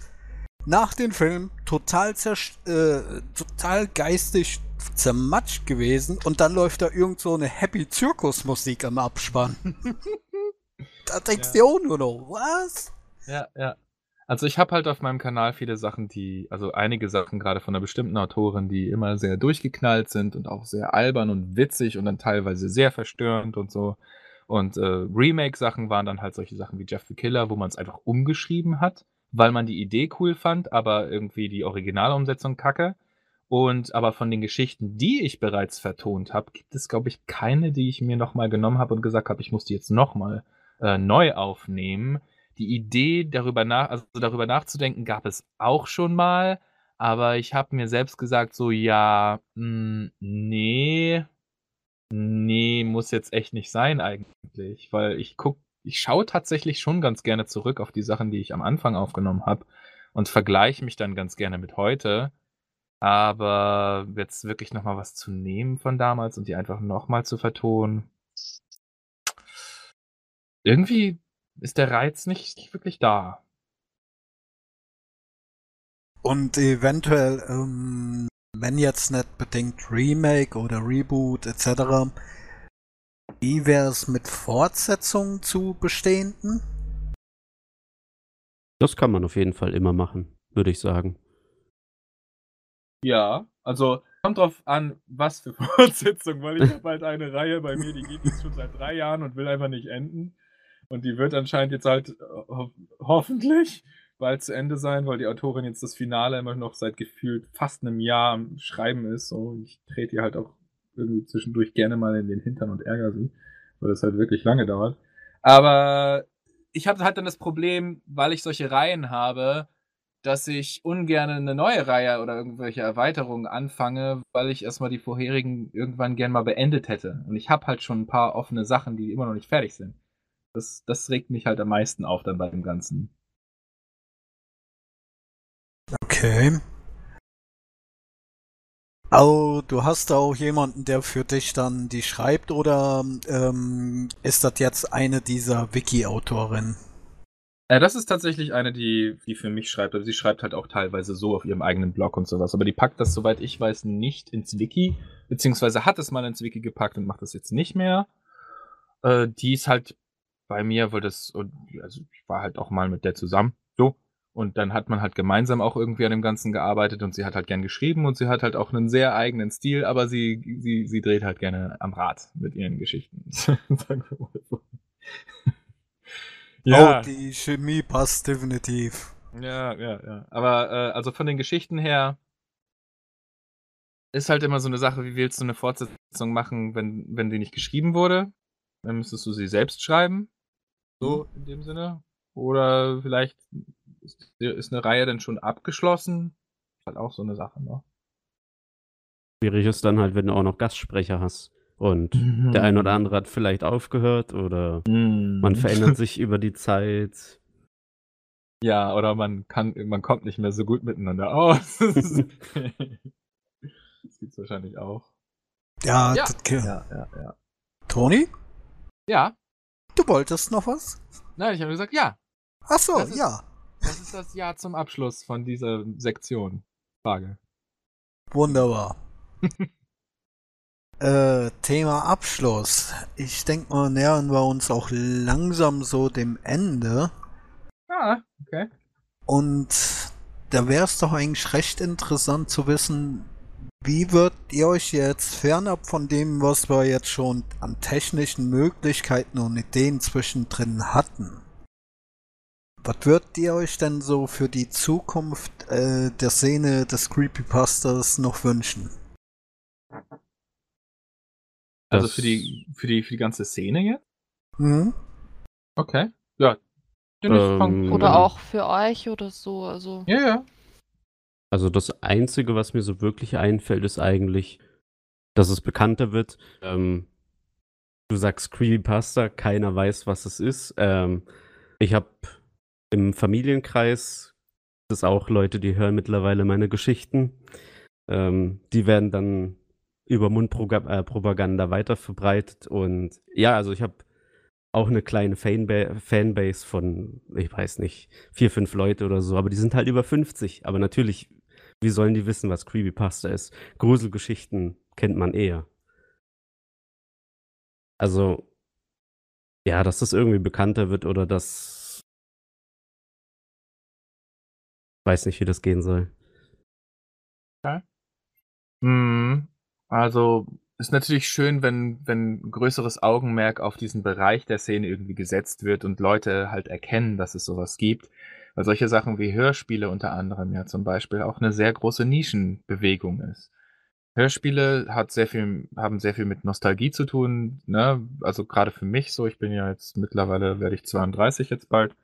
nach dem Film total äh, total geistig zermatscht gewesen und dann läuft da irgend so 'ne Happy-Zirkus-Musik im Abspann. Da denkst du Ja. dir auch nur noch: „Was?“ Ja, ja. Also, ich habe halt auf meinem Kanal viele Sachen, die also, einige Sachen grade von 'ner bestimmten Autorin, die immer sehr durchgeknallt sind und auch sehr albern und witzig und dann teilweise sehr verstörend und so. Und, äh, Remake-Sachen waren dann halt solche Sachen wie Jeff the Killer, wo man's einfach umgeschrieben hat, weil man die Idee cool fand, aber irgendwie die Originalumsetzung kacke. Und aber von den Geschichten, die ich bereits vertont habe, gibt es, glaube ich, keine, die ich mir noch mal genommen habe und gesagt habe, ich muss die jetzt noch mal, äh, neu aufnehmen. Die Idee, darüber nach also, darüber nachzudenken, gab es auch schon mal, aber ich habe mir selbst gesagt so: „Ja, hm, ne, ne, muss jetzt echt nicht sein eigentlich.“ Weil ich gucke ich schaue tatsächlich schon ganz gerne zurück auf die Sachen, die ich am Anfang aufgenommen habe und vergleiche mich dann ganz gerne mit heute. Aber jetzt wirklich noch mal was zu nehmen von damals und die einfach noch mal zu vertonen irgendwie ist der Reiz nicht nicht wirklich da. Und eventuell, ähm, wenn jetzt nicht bedingt Remake oder Reboot et cetera, wie wär's mit Fortsetzungen zu bestehenden? Das kann man auf jeden Fall immer machen, würde ich sagen. Ja, also, kommt drauf an, was für Fortsetzung, weil ich habe halt eine Reihe bei mir, die geht jetzt schon seit 3 Jahren und will einfach nicht enden. Und die wird anscheinend jetzt halt, äh, ho hoffentlich bald zu Ende sein, weil die Autorin jetzt das Finale immer noch seit gefühlt fast 'nem Jahr am Schreiben ist, so. Ich trete ihr halt auch irgendwie zwischendurch gerne mal in den Hintern und ärgere sie, weil das halt wirklich lange dauert. Aber ich habe halt dann das Problem, weil ich solche Reihen habe, dass ich ungerne 'ne neue Reihe oder irgendwelche Erweiterungen anfange, weil ich erst mal die vorherigen irgendwann gern mal beendet hätte. Und ich habe halt schon 'n paar offene Sachen, die immer noch nicht fertig sind. Das das regt mich halt am meisten auf dann bei dem Ganzen. Okay. Oh, du hast da auch jemanden, der für dich dann die schreibt oder, ähm, ist das jetzt eine dieser Wiki-Autorinnen? Äh, das ist tatsächlich eine, die die für mich schreibt. Also, sie schreibt halt auch teilweise so auf ihrem eigenen Blog und so was. Aber die packt das, soweit ich weiß, nicht ins Wiki, beziehungsweise hat es mal ins Wiki gepackt und macht das jetzt nicht mehr. Äh, die ist halt bei mir, weil das und also, ich war halt auch mal mit der zusammen, so. Und dann hat man halt gemeinsam auch irgendwie an dem Ganzen gearbeitet und sie hat halt gern geschrieben und sie hat halt auch 'nen sehr eigenen Stil, aber sie sie sie dreht halt gerne am Rad mit ihren Geschichten. Sagen wir mal so. Oh, die Chemie passt definitiv. Ja, ja, ja. Aber, äh, also, von den Geschichten her ist halt immer so 'ne Sache, wie willst du 'ne Fortsetzung machen, wenn wenn die nicht geschrieben wurde? Dann müsstest du sie selbst schreiben. So in dem Sinne. Oder vielleicht ist, ist eine Reihe dann schon abgeschlossen. Ist halt auch so eine Sache, ne? Schwierig ist dann halt, wenn du auch noch Gastsprecher hast. Und mhm. der ein oder andere hat vielleicht aufgehört oder mhm. man verändert sich über die Zeit. Ja, oder man kann, man kommt nicht mehr so gut miteinander aus. das gibt's wahrscheinlich auch. Ja, Ja. das- Ja, ja, ja. Toni, Ja, du wolltest noch was? nein, ich habe gesagt, ja. Ach so, Das ist- ja. Das ist das Ja zum Abschluss von dieser Sektion. Frage. Wunderbar. äh, Thema Abschluss. Ich denke mal, nähern wir uns auch langsam so dem Ende. Ah, okay. Und da wäre es doch eigentlich recht interessant zu wissen, wie würdet ihr euch jetzt fernab von dem, was wir jetzt schon an technischen Möglichkeiten und Ideen zwischendrin hatten, was würdet ihr euch denn so für die Zukunft äh, der Szene des Creepypastas noch wünschen? Also für die, für die, für die ganze Szene jetzt? Mhm. Okay. Ja. Ähm, Oder auch für euch oder so. Also, Ja, ja. Also das Einzige, was mir so wirklich einfällt, ist eigentlich, dass es bekannter wird. Ähm, du sagst Creepypasta, keiner weiß, was es ist. Ähm, ich habe im Familienkreis, das auch Leute, die hören mittlerweile meine Geschichten. Ähm, die werden dann über Mundpropaganda äh, Propaganda weiterverbreitet. Und ja, also ich habe auch eine kleine Fanba Fanbase von, ich weiß nicht, vier, fünf Leute oder so, aber die sind halt über 50. Aber natürlich, wie sollen die wissen, was Creepypasta ist? Gruselgeschichten kennt man eher. Also, ja, dass das irgendwie bekannter wird oder dass. Weiß nicht, wie das gehen soll. Mhm. Also ist natürlich schön, wenn, wenn größeres Augenmerk auf diesen Bereich der Szene irgendwie gesetzt wird und Leute halt erkennen, dass es sowas gibt. Weil solche Sachen wie Hörspiele unter anderem ja zum Beispiel auch eine sehr große Nischenbewegung ist. Hörspiele hat sehr viel, haben sehr viel mit Nostalgie zu tun, ne? Also gerade für mich so, ich bin ja jetzt mittlerweile, werde ich 32 jetzt bald.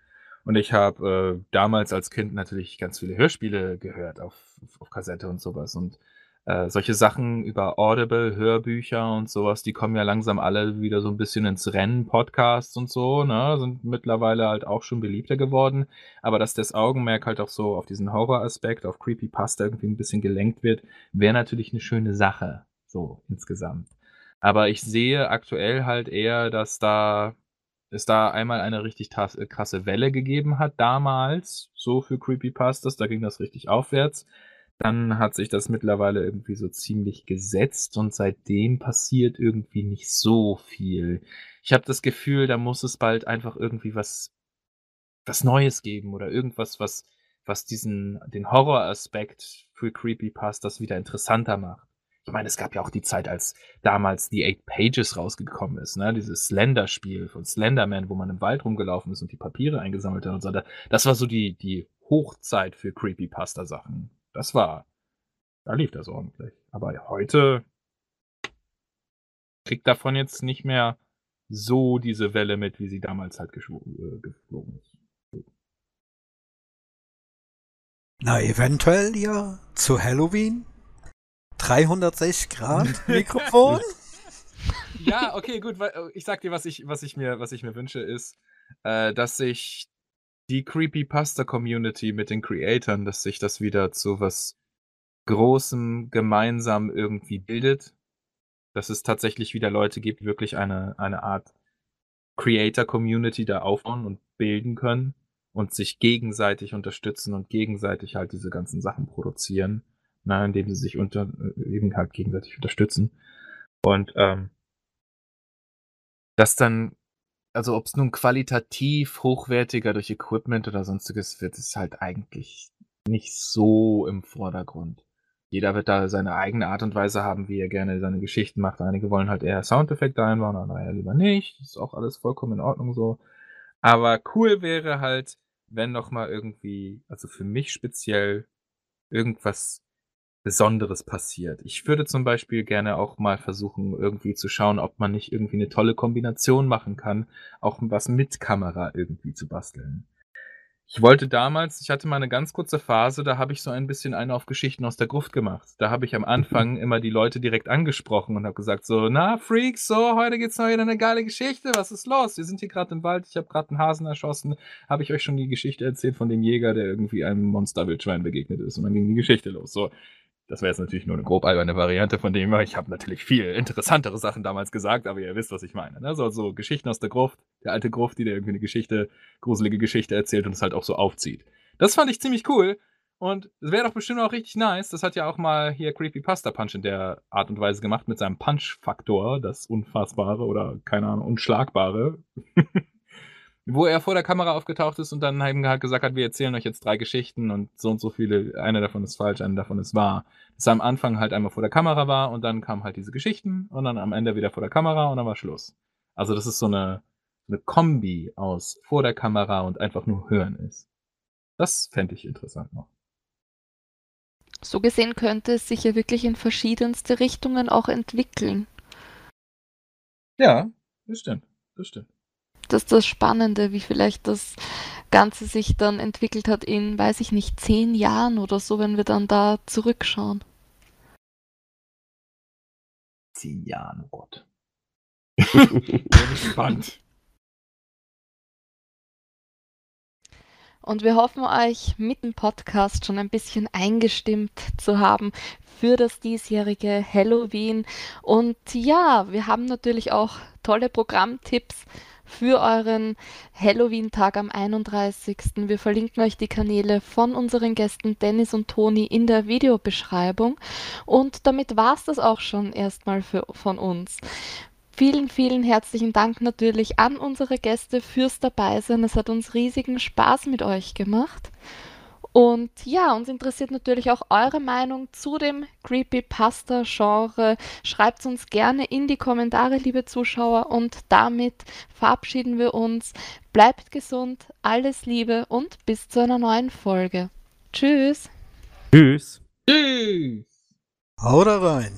Und ich habe äh, damals als Kind natürlich ganz viele Hörspiele gehört auf, auf Kassette und sowas. Und äh, solche Sachen über Audible, Hörbücher und sowas, die kommen ja langsam alle wieder so ein bisschen ins Rennen, Podcasts und so, ne, sind mittlerweile halt auch schon beliebter geworden. Aber dass das Augenmerk halt auch so auf diesen Horroraspekt, auf Creepypasta irgendwie ein bisschen gelenkt wird, wäre natürlich eine schöne Sache, so insgesamt. Aber ich sehe aktuell halt eher, dass da es da einmal eine richtig krasse Welle gegeben hat damals, so für Creepypastas, da ging das richtig aufwärts. Dann hat sich das mittlerweile irgendwie so ziemlich gesetzt und seitdem passiert irgendwie nicht so viel. Ich habe das Gefühl, da muss es bald einfach irgendwie was, was Neues geben oder irgendwas, was, was diesen, den Horroraspekt für Creepypastas wieder interessanter macht. Ich meine, es gab ja auch die Zeit, als damals die Eight Pages rausgekommen ist, ne? Dieses Slender-Spiel von Slenderman, wo man im Wald rumgelaufen ist und die Papiere eingesammelt hat und so. Das war so die, die Hochzeit für Creepypasta-Sachen. Das war, da lief das ordentlich. Aber heute kriegt davon jetzt nicht mehr so diese Welle mit, wie sie damals halt äh, geflogen ist. Na, eventuell ja zu Halloween. 360 Grad Mikrofon. Ja, okay, gut. Ich sag dir, was ich, was ich mir, was ich mir wünsche, ist, äh, dass sich die Creepypasta-Community mit den Creatoren, dass sich das wieder zu was Großem gemeinsam irgendwie bildet. Dass es tatsächlich wieder Leute gibt, die wirklich eine, eine Art Creator-Community da aufbauen und bilden können und sich gegenseitig unterstützen und gegenseitig halt diese ganzen Sachen produzieren, na, indem sie sich unter, äh, eben halt gegenseitig unterstützen. Und ähm, dass dann, also ob es nun qualitativ hochwertiger durch Equipment oder sonstiges wird, ist halt eigentlich nicht so im Vordergrund. Jeder wird da seine eigene Art und Weise haben, wie er gerne seine Geschichten macht. Einige wollen halt eher Soundeffekte einbauen, andere eher lieber nicht. Ist auch alles vollkommen in Ordnung so. Aber cool wäre halt, wenn noch mal irgendwie, also für mich speziell, irgendwas Besonderes passiert. Ich würde zum Beispiel gerne auch mal versuchen, irgendwie zu schauen, ob man nicht irgendwie eine tolle Kombination machen kann, auch was mit Kamera irgendwie zu basteln. Ich wollte damals ich hatte mal eine ganz kurze Phase, da habe ich so ein bisschen einen auf Geschichten aus der Gruft gemacht. Da habe ich am Anfang immer die Leute direkt angesprochen und habe gesagt so: „Na, Freaks, so, heute gibt's mal wieder eine geile Geschichte. Was ist los? Wir sind hier gerade im Wald, ich habe gerade einen Hasen erschossen. Habe ich euch schon die Geschichte erzählt von dem Jäger, der irgendwie einem Monsterwildschwein begegnet ist?“ Und dann ging die Geschichte los. So, das wäre jetzt natürlich nur eine grob alberne Variante von dem. Ich habe natürlich viel interessantere Sachen damals gesagt, aber ihr wisst, was ich meine. Ne? So, so Geschichten aus der Gruft, der alte Gruft, die dir irgendwie eine Geschichte, gruselige Geschichte erzählt und es halt auch so aufzieht. Das fand ich ziemlich cool. Und es wäre doch bestimmt auch richtig nice. Das hat ja auch mal hier Creepypasta Punch in der Art und Weise gemacht mit seinem Punch-Faktor, das Unfassbare oder keine Ahnung, Unschlagbare. wo er vor der Kamera aufgetaucht ist und dann eben halt gesagt hat, wir erzählen euch jetzt drei Geschichten und so und so viele, eine davon ist falsch, eine davon ist wahr. Dass er am Anfang halt einmal vor der Kamera war und dann kamen halt diese Geschichten und dann am Ende wieder vor der Kamera und dann war Schluss. Also das ist so eine, eine Kombi aus vor der Kamera und einfach nur hören ist. Das fände ich interessant noch. So gesehen könnte es sich ja wirklich in verschiedenste Richtungen auch entwickeln. Ja, das stimmt. Das stimmt das ist das Spannende, wie vielleicht das Ganze sich dann entwickelt hat in, weiß ich nicht, zehn Jahren oder so, wenn wir dann da zurückschauen. Zehn Jahren, oh Gott. Bin gespannt. Und wir hoffen euch mit dem Podcast schon ein bisschen eingestimmt zu haben für das diesjährige Halloween. Und ja, wir haben natürlich auch tolle Programmtipps für euren Halloween-Tag am 31. Wir verlinken euch die Kanäle von unseren Gästen Dennis und Toni in der Videobeschreibung. Und damit war es das auch schon erstmal für, von uns. Vielen, vielen herzlichen Dank natürlich an unsere Gäste fürs Dabeisein. Es hat uns riesigen Spaß mit euch gemacht. Und ja, uns interessiert natürlich auch eure Meinung zu dem Creepypasta-Genre. Schreibt uns gerne in die Kommentare, liebe Zuschauer. Und damit verabschieden wir uns. Bleibt gesund, alles Liebe und bis zu einer neuen Folge. Tschüss. Tschüss. Tschüss. Haut rein.